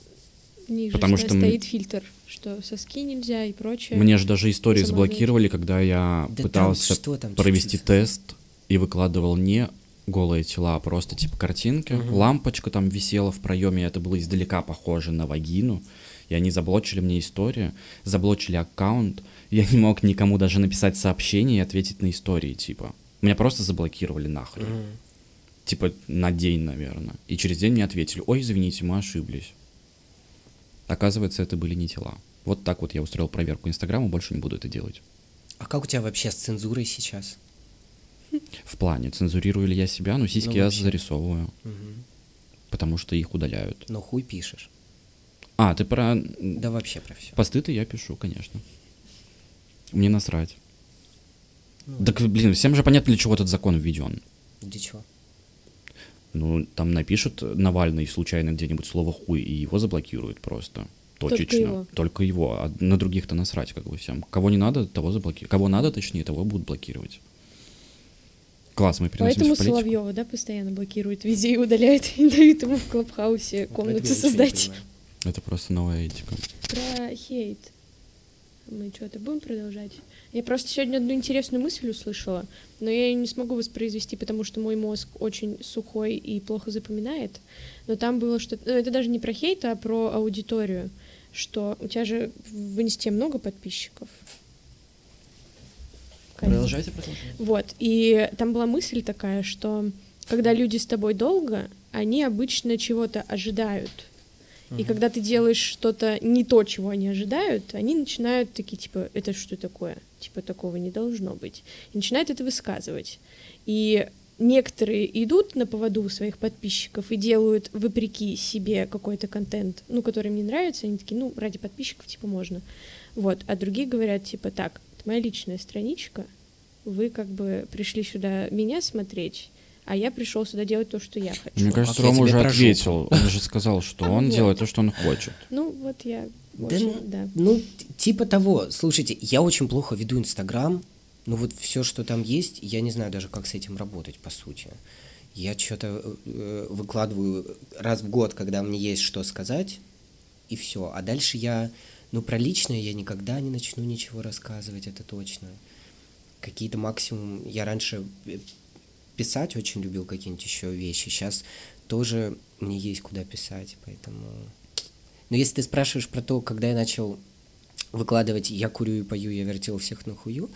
[SPEAKER 3] Ниже
[SPEAKER 2] Потому
[SPEAKER 3] ста-
[SPEAKER 2] что м-
[SPEAKER 3] стоит фильтр, что соски нельзя и прочее.
[SPEAKER 2] Мне же даже истории заблокировали, когда я
[SPEAKER 1] Да там
[SPEAKER 2] пытался
[SPEAKER 1] что там,
[SPEAKER 2] провести
[SPEAKER 1] чуть-чуть.
[SPEAKER 2] тест и выкладывал не голые тела, а просто типа картинки.
[SPEAKER 1] Мгм.
[SPEAKER 2] Лампочка там висела в проеме, это было издалека похоже на вагину. И они заблочили мне историю, заблочили аккаунт. Я не мог никому даже написать сообщение и ответить на истории, типа. Меня просто заблокировали нахрен.
[SPEAKER 1] Мгм.
[SPEAKER 2] Типа на день, наверное. И через день мне ответили, ой, извините, мы ошиблись. Оказывается, это были не тела. Вот так вот я устроил проверку Инстаграма, больше не буду это делать.
[SPEAKER 1] А как у тебя вообще с цензурой сейчас?
[SPEAKER 2] В плане, цензурирую ли я себя, ну сиськи
[SPEAKER 1] Ну,
[SPEAKER 2] я зарисовываю,
[SPEAKER 1] Мгм.
[SPEAKER 2] потому что их удаляют.
[SPEAKER 1] Но хуй пишешь.
[SPEAKER 2] А, ты про
[SPEAKER 1] Да вообще про все.
[SPEAKER 2] посты-то я пишу, конечно. Мне насрать.
[SPEAKER 1] Ну,
[SPEAKER 2] Так, блин, всем же понятно, для чего этот закон введен.
[SPEAKER 1] Для чего?
[SPEAKER 2] Ну, там напишут Навальный случайно где-нибудь слово хуй, и его заблокируют просто.
[SPEAKER 3] Только
[SPEAKER 2] Точечно.
[SPEAKER 3] его.
[SPEAKER 2] Только его. А на других-то насрать, как бы всем. Кого не надо, того заблокируют. Кого надо, точнее, того будут блокировать. Класс, мы переносимся
[SPEAKER 3] Поэтому
[SPEAKER 2] в политику.
[SPEAKER 3] Соловьева, да, постоянно блокирует везде и удаляет, и дают ему в Клабхаусе
[SPEAKER 1] Вот
[SPEAKER 3] комнату создать.
[SPEAKER 2] Это просто новая этика.
[SPEAKER 3] Про хейт. Мы что-то будем продолжать? Я просто сегодня одну интересную мысль услышала, но я ее не смогу воспроизвести, потому что мой мозг очень сухой и плохо запоминает. Но там было что-то... Ну, это даже не про хейт, а про аудиторию. Что у тебя же в инсте много подписчиков.
[SPEAKER 2] Продолжайте, продолжайте.
[SPEAKER 3] Вот, и там была мысль такая, что когда люди с тобой долго, они обычно чего-то ожидают. И когда ты делаешь что-то не то, чего они ожидают, они начинают такие, типа, это что такое? Типа, такого не должно быть. И начинают это высказывать. И некоторые идут на поводу своих подписчиков и делают вопреки себе какой-то контент, ну, который им не нравится, они такие, ну, ради подписчиков, типа, можно. Вот, а другие говорят, типа, так, это моя личная страничка, вы как бы пришли сюда меня смотреть, а я пришел сюда делать то, что я хочу.
[SPEAKER 2] Мне кажется,
[SPEAKER 1] я
[SPEAKER 2] Рома уже
[SPEAKER 1] про
[SPEAKER 2] ответил. Он же сказал, что он *laughs* делает то, что он хочет.
[SPEAKER 3] Ну, вот я очень,
[SPEAKER 1] ну-
[SPEAKER 3] да.
[SPEAKER 1] Ну, типа того. Слушайте, я очень плохо веду Инстаграм. Ну вот все, что там есть, я не знаю даже, как с этим работать, по сути. Я что-то выкладываю раз в год, когда мне есть что сказать, и все. А дальше я, ну, про личное я никогда не начну ничего рассказывать, это точно. Какие-то максимум... Я раньше э, писать очень любил какие-нибудь еще вещи. Сейчас тоже мне есть куда писать, поэтому... Но если ты спрашиваешь про то, когда я начал выкладывать «я курю и пою, я вертел всех на хую»,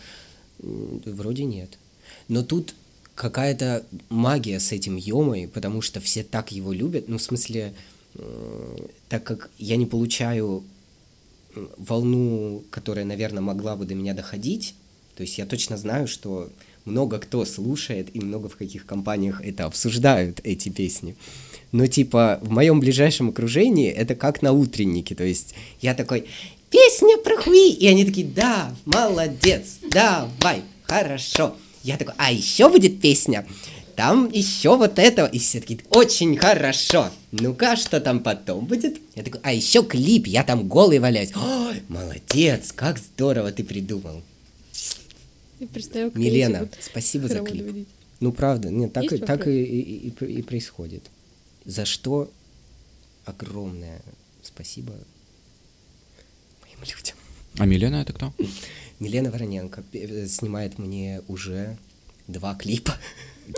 [SPEAKER 1] вроде нет. Но тут какая-то магия с этим Йомой, потому что все так его любят. Ну, в смысле, э, так как я не получаю волну, которая, наверное, могла бы до меня доходить, то есть я точно знаю, что много кто слушает и много в каких компаниях это обсуждают, эти песни. Но типа в моем ближайшем окружении это как на утреннике, то есть я такой, песня про хуи, и они такие, да, молодец, давай, хорошо. Я такой, а еще будет песня, там еще вот это, и все такие, очень хорошо. Ну-ка, что там потом будет? Я такой, а еще клип, я там голый валяюсь. Ой, молодец, как здорово ты придумал. Милена, спасибо за клип.
[SPEAKER 3] водить.
[SPEAKER 1] Ну, правда, нет, так, и, так и, и- и- и происходит. За что огромное спасибо моим людям.
[SPEAKER 2] А Милена это кто? *laughs*
[SPEAKER 1] Милена Вороненко э, снимает мне уже два клипа.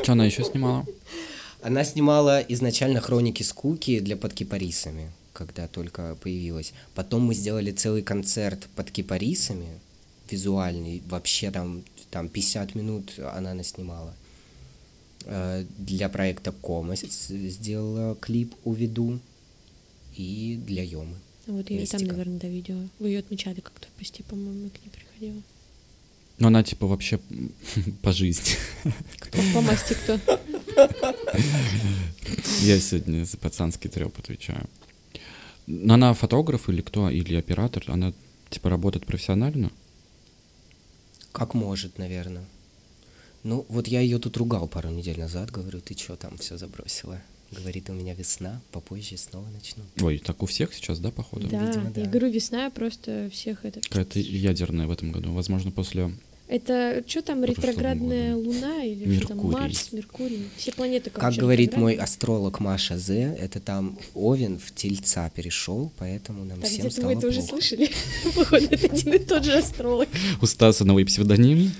[SPEAKER 2] Что она еще снимала? *laughs*
[SPEAKER 1] Она снимала изначально хроники скуки для под кипарисами, когда только появилась. Потом мы сделали целый концерт под кипарисами, визуальный, вообще там, там 50 минут она наснимала. Э, Для проекта Кома сделала клип «Уведу» и для Йомы.
[SPEAKER 3] Вот я и там, наверное, до видео. Вы ее отмечали как-то в посте, по-моему, к ней приходила.
[SPEAKER 2] Ну, она типа вообще *laughs* по жизни.
[SPEAKER 3] По, по масти кто? *laughs*
[SPEAKER 2] Я сегодня за пацанский треп отвечаю. Но она фотограф или кто? Или оператор? Она типа работает профессионально?
[SPEAKER 1] Как может, наверное. Ну, вот я ее тут ругал пару недель назад, говорю, ты что там все забросила? Говорит, у меня весна, попозже снова начну.
[SPEAKER 2] Ой, так у всех сейчас, да, походу?
[SPEAKER 3] Да,
[SPEAKER 1] видимо,
[SPEAKER 3] я
[SPEAKER 1] да.
[SPEAKER 3] говорю, весна просто всех это...
[SPEAKER 2] Какая-то ядерная в этом году. Возможно, после...
[SPEAKER 3] Это что там, ретроградная. Луна или что там,
[SPEAKER 2] Меркурий.
[SPEAKER 3] Марс, Меркурий? Все планеты
[SPEAKER 1] Как говорит мой астролог Маша З, это там Овен в Тельца перешел, поэтому нам
[SPEAKER 3] Так,
[SPEAKER 1] всем стало
[SPEAKER 3] мы это уже
[SPEAKER 1] плохо.
[SPEAKER 3] слышали. *laughs* Походу, это один и тот же астролог.
[SPEAKER 2] У Стаса новый псевдоним.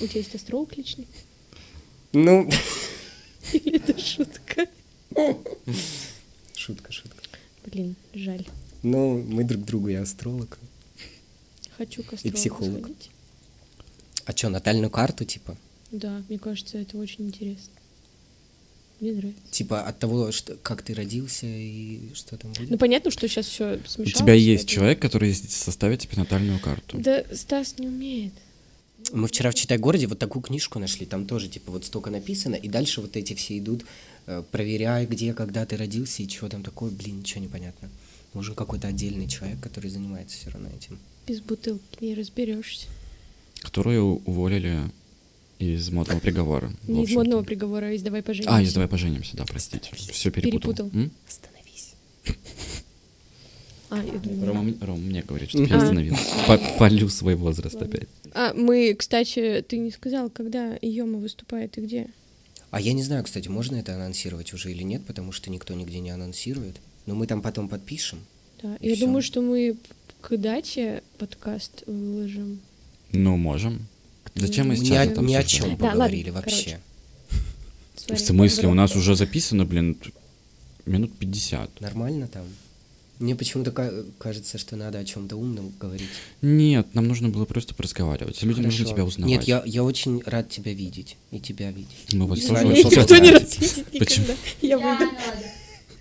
[SPEAKER 3] У тебя есть астролог личный?
[SPEAKER 1] Ну,
[SPEAKER 3] Или это шутка?
[SPEAKER 1] шутка, шутка.
[SPEAKER 3] Блин, жаль.
[SPEAKER 1] Ну, мы друг другу, я астролог.
[SPEAKER 3] Хочу к астрологу
[SPEAKER 1] психолог.
[SPEAKER 3] сходить.
[SPEAKER 1] А что, натальную карту, типа?
[SPEAKER 3] Да, мне кажется, это очень интересно. Мне нравится.
[SPEAKER 1] Типа от того, что, как ты родился и что там будет?
[SPEAKER 3] Ну, понятно, что сейчас все
[SPEAKER 2] У
[SPEAKER 3] смешалось.
[SPEAKER 2] тебя есть
[SPEAKER 3] поэтому-
[SPEAKER 2] человек, который составит тебе натальную карту.
[SPEAKER 3] Да, Стас не умеет.
[SPEAKER 1] Мы вчера в Читай-городе вот такую книжку нашли, там тоже, типа, вот столько написано, и дальше вот эти все идут, э, проверяй, где, когда ты родился, и что там такое, блин, ничего не понятно. Нужен какой-то отдельный человек, который занимается все равно этим.
[SPEAKER 3] Без бутылки не разберешься.
[SPEAKER 2] Которую уволили из модного приговора.
[SPEAKER 3] Не из модного приговора, а из давай поженимся.
[SPEAKER 2] А, из «Давай поженимся», да, простите. Все перепутал.
[SPEAKER 3] Перепутал.
[SPEAKER 2] М?
[SPEAKER 1] Остановись. *laughs*
[SPEAKER 3] А,
[SPEAKER 2] Рома, Рома мне говорит, что я
[SPEAKER 3] А.
[SPEAKER 2] остановился. По- Полю свой возраст опять.
[SPEAKER 3] А, мы, кстати, ты не сказал, когда Йома выступает и где?
[SPEAKER 1] А я не знаю, кстати, можно это анонсировать уже или нет, потому что никто нигде не анонсирует. Но мы там потом подпишем.
[SPEAKER 3] Да, я думаю, что мы к дате подкаст выложим.
[SPEAKER 2] Ну, можем. Зачем мы
[SPEAKER 1] ни,
[SPEAKER 2] сейчас
[SPEAKER 1] о,
[SPEAKER 2] это
[SPEAKER 1] ни о чем
[SPEAKER 3] Да, ладно,
[SPEAKER 1] поговорили
[SPEAKER 3] короче.
[SPEAKER 1] вообще.
[SPEAKER 2] В смысле, у нас уже записано, блин, минут 50.
[SPEAKER 1] Нормально там? Мне почему-то ка- кажется, что надо о чем-то умном говорить.
[SPEAKER 2] Нет, нам нужно было просто поразговаривать. Людям нужно тебя узнавать.
[SPEAKER 1] Нет, я, я очень рад тебя видеть. И тебя видеть.
[SPEAKER 2] Мы вас тоже очень
[SPEAKER 1] никто
[SPEAKER 3] не раз видит
[SPEAKER 2] Почему?
[SPEAKER 3] никогда. Я выйду.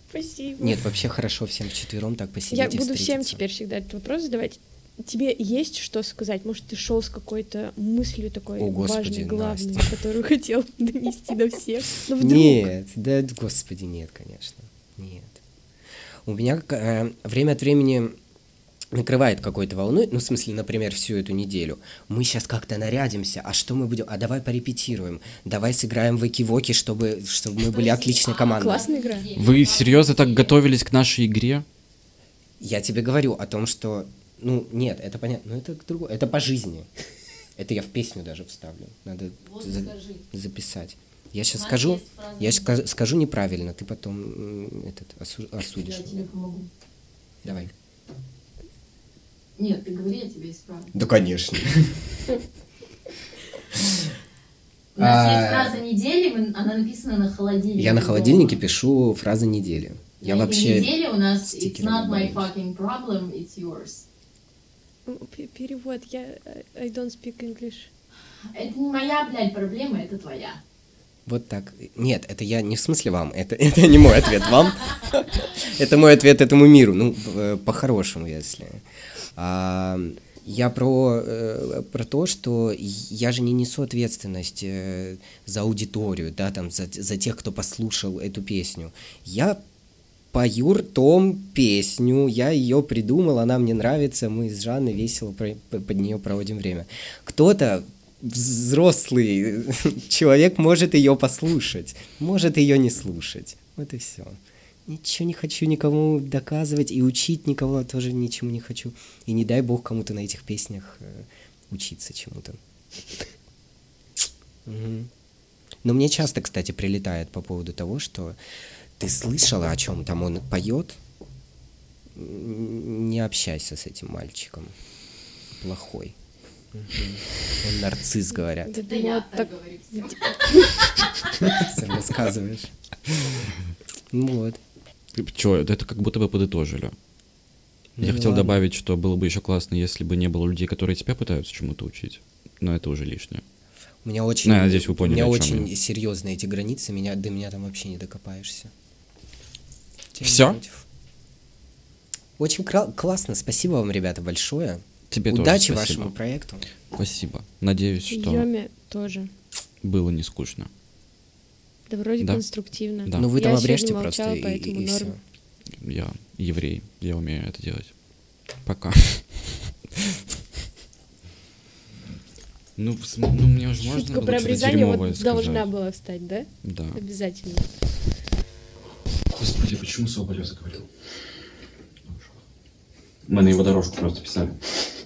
[SPEAKER 3] Спасибо.
[SPEAKER 1] Нет, вообще хорошо всем вчетвером так посидеть
[SPEAKER 3] Я буду всем теперь всегда этот вопрос задавать. Тебе есть что сказать? Может, ты шел с какой-то мыслью такой
[SPEAKER 1] О, Господи,
[SPEAKER 3] важной, главной,
[SPEAKER 1] Настя.
[SPEAKER 3] которую хотел *laughs* донести до всех? Ну, вдруг.
[SPEAKER 1] Нет, да, господи, нет, конечно. Нет. У меня э, время от времени накрывает какой-то волной, ну, в смысле, например, всю эту неделю. Мы сейчас как-то нарядимся, а что мы будем? А давай порепетируем, давай сыграем в эки чтобы, чтобы мы были отличной командой.
[SPEAKER 3] Классная игра.
[SPEAKER 2] Вы серьезно так готовились к нашей игре?
[SPEAKER 1] Я тебе говорю о том, что, ну, нет, это понятно, но это другое, это по жизни. Это я в песню даже вставлю. Надо за- записать. Я сейчас скажу, я ска- скажу неправильно, ты потом этот осу-
[SPEAKER 4] Я
[SPEAKER 1] осудишь.
[SPEAKER 4] тебе помогу.
[SPEAKER 1] Давай.
[SPEAKER 4] Нет, ты говори, я тебя исправлю.
[SPEAKER 1] Да, конечно.
[SPEAKER 4] У нас
[SPEAKER 1] А,
[SPEAKER 4] есть фраза недели, она написана на холодильнике.
[SPEAKER 1] Я на
[SPEAKER 4] дома.
[SPEAKER 1] холодильнике пишу фразы недели. Я
[SPEAKER 4] этой
[SPEAKER 1] вообще...
[SPEAKER 4] неделе у нас It's not my fucking problem, it's yours.
[SPEAKER 3] Ну, Перевод. Я э, I don't speak English.
[SPEAKER 4] Это не моя, блядь, проблема, это твоя.
[SPEAKER 1] Вот так. Нет, это я не в смысле вам. Это, *laughs* это не мой ответ вам. *laughs* Это мой ответ этому миру. Ну, э, по-хорошему, если. А, я про, э, про то, что я же не несу ответственность э, за аудиторию, да, там, за, за тех, кто послушал эту песню. Я пою ртом песню, я ее придумал, она мне нравится, мы с Жанной весело про- под нее проводим время. Кто-то взрослый *laughs* человек может ее послушать, может ее не слушать. Вот и все. Ничего не хочу никому доказывать и учить никого тоже ничему не хочу. И не дай бог кому-то на этих песнях э, учиться чему-то. *laughs* Но мне часто, кстати, прилетает по поводу того, что ты слышала, о чем там он поет, не общайся с этим мальчиком. Плохой. Он нарцисс, говорят.
[SPEAKER 3] Да, вот
[SPEAKER 4] так
[SPEAKER 1] рассказываешь. Ну Вот.
[SPEAKER 2] Че, это как будто бы подытожили.
[SPEAKER 1] Ну
[SPEAKER 2] Я хотел
[SPEAKER 1] ладно.
[SPEAKER 2] добавить, что было бы еще классно, если бы не было людей, которые тебя пытаются чему-то учить. Но это уже лишнее.
[SPEAKER 1] У меня очень,
[SPEAKER 2] Ну, я надеюсь, вы поняли,
[SPEAKER 1] у меня очень
[SPEAKER 2] я.
[SPEAKER 1] серьезные эти границы, меня, до меня там вообще не докопаешься. Не
[SPEAKER 2] Всё?
[SPEAKER 1] против. Очень кра- классно, спасибо вам, ребята, большое.
[SPEAKER 2] Тебе тоже
[SPEAKER 1] Удачи
[SPEAKER 2] спасибо.
[SPEAKER 1] вашему проекту.
[SPEAKER 2] Спасибо. Надеюсь, что
[SPEAKER 3] Йоме тоже.
[SPEAKER 2] было не скучно.
[SPEAKER 3] Да вроде
[SPEAKER 2] Да.
[SPEAKER 3] конструктивно.
[SPEAKER 2] Да.
[SPEAKER 1] Ну вы там
[SPEAKER 3] Я
[SPEAKER 1] обрежьте
[SPEAKER 3] сегодня
[SPEAKER 1] просто и, и
[SPEAKER 3] норм.
[SPEAKER 1] всё.
[SPEAKER 2] Я еврей, я умею это делать. Пока. Ну, ну мне уже можно
[SPEAKER 3] Шутка
[SPEAKER 2] было
[SPEAKER 3] про обрезание вот должна
[SPEAKER 2] сказать.
[SPEAKER 3] была встать, да?
[SPEAKER 2] Да.
[SPEAKER 3] Обязательно.
[SPEAKER 2] Господи, почему Соболев заговорил? Мы на его дорожку просто писали.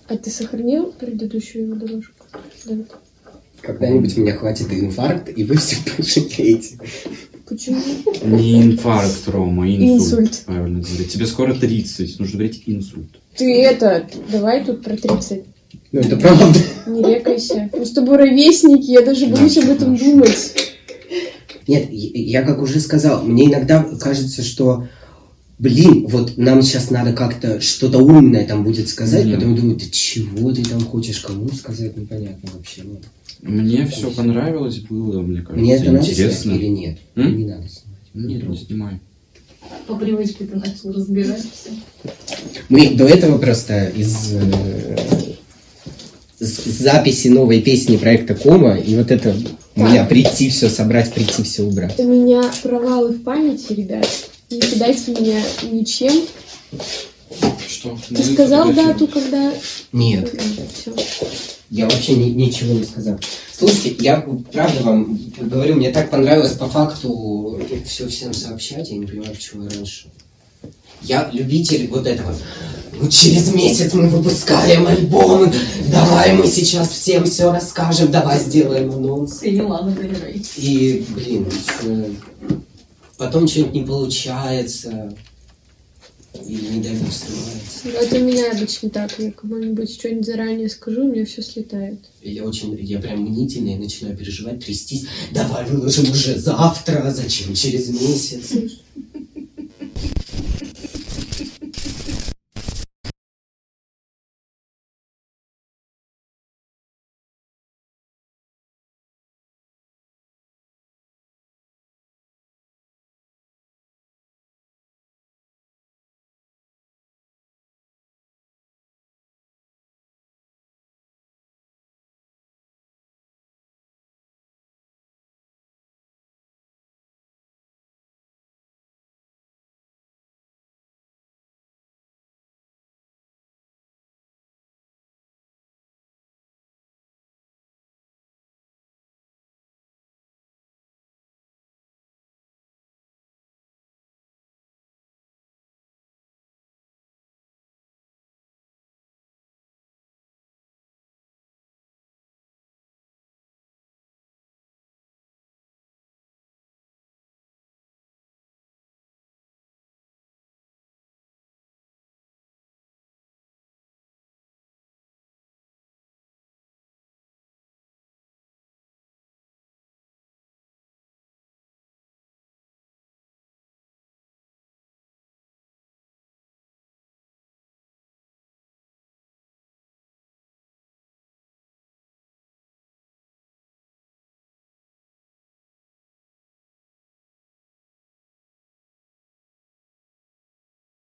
[SPEAKER 3] А ты сохранил предыдущую его дорожку? Да.
[SPEAKER 1] Когда-нибудь меня хватит инфаркт, и вы все пожалеете.
[SPEAKER 3] Почему?
[SPEAKER 2] Не инфаркт, Рома, инсульт.
[SPEAKER 3] Инсульт.
[SPEAKER 2] Правильно говорить. Тебе скоро 30, нужно говорить инсульт.
[SPEAKER 3] Ты это, давай тут про 30.
[SPEAKER 1] Ну, это правда.
[SPEAKER 3] Не рекайся. Мы с тобой ровесники, я даже
[SPEAKER 2] Да,
[SPEAKER 3] боюсь об этом думать.
[SPEAKER 1] Нет, я, я как уже сказал, мне иногда кажется, что, блин, вот нам сейчас надо как-то что-то умное там будет сказать,
[SPEAKER 2] Нет.
[SPEAKER 1] потом думаю, ты чего ты там хочешь, кому сказать, непонятно вообще. Ну,
[SPEAKER 2] Мне все понравилось было, мне кажется,
[SPEAKER 1] Мне это надо
[SPEAKER 2] интересно.
[SPEAKER 1] снять или нет?
[SPEAKER 2] М?
[SPEAKER 1] Не надо снимать.
[SPEAKER 2] Нет, не снимай.
[SPEAKER 4] По привычке ты начал разбирать все.
[SPEAKER 1] Мы до этого просто из э, с- записи новой песни проекта Кома, и вот это у меня прийти все собрать, прийти все убрать.
[SPEAKER 3] У меня провалы в памяти, ребят. Не кидайте меня ничем.
[SPEAKER 2] Что?
[SPEAKER 3] Ты сказал дату, когда...
[SPEAKER 1] Нет,
[SPEAKER 3] Все.
[SPEAKER 1] я вообще ни- ничего не сказал. Слушайте, я правда вам говорю, мне так понравилось по факту все всем сообщать, я не понимаю, почему я раньше. Я любитель вот этого. Ну, через месяц мы выпускаем альбом, давай мы сейчас всем все расскажем, давай сделаем анонс.
[SPEAKER 4] Не ладно доверяй.
[SPEAKER 1] И, блин. Потом что-нибудь не получается. Или не дай бог срывается.
[SPEAKER 3] Это у меня обычно так. Я кому-нибудь что-нибудь заранее скажу, у меня все слетает.
[SPEAKER 1] Я очень, я прям мнительный, начинаю переживать, трястись. Давай выложим уже завтра, зачем через месяц? *laughs*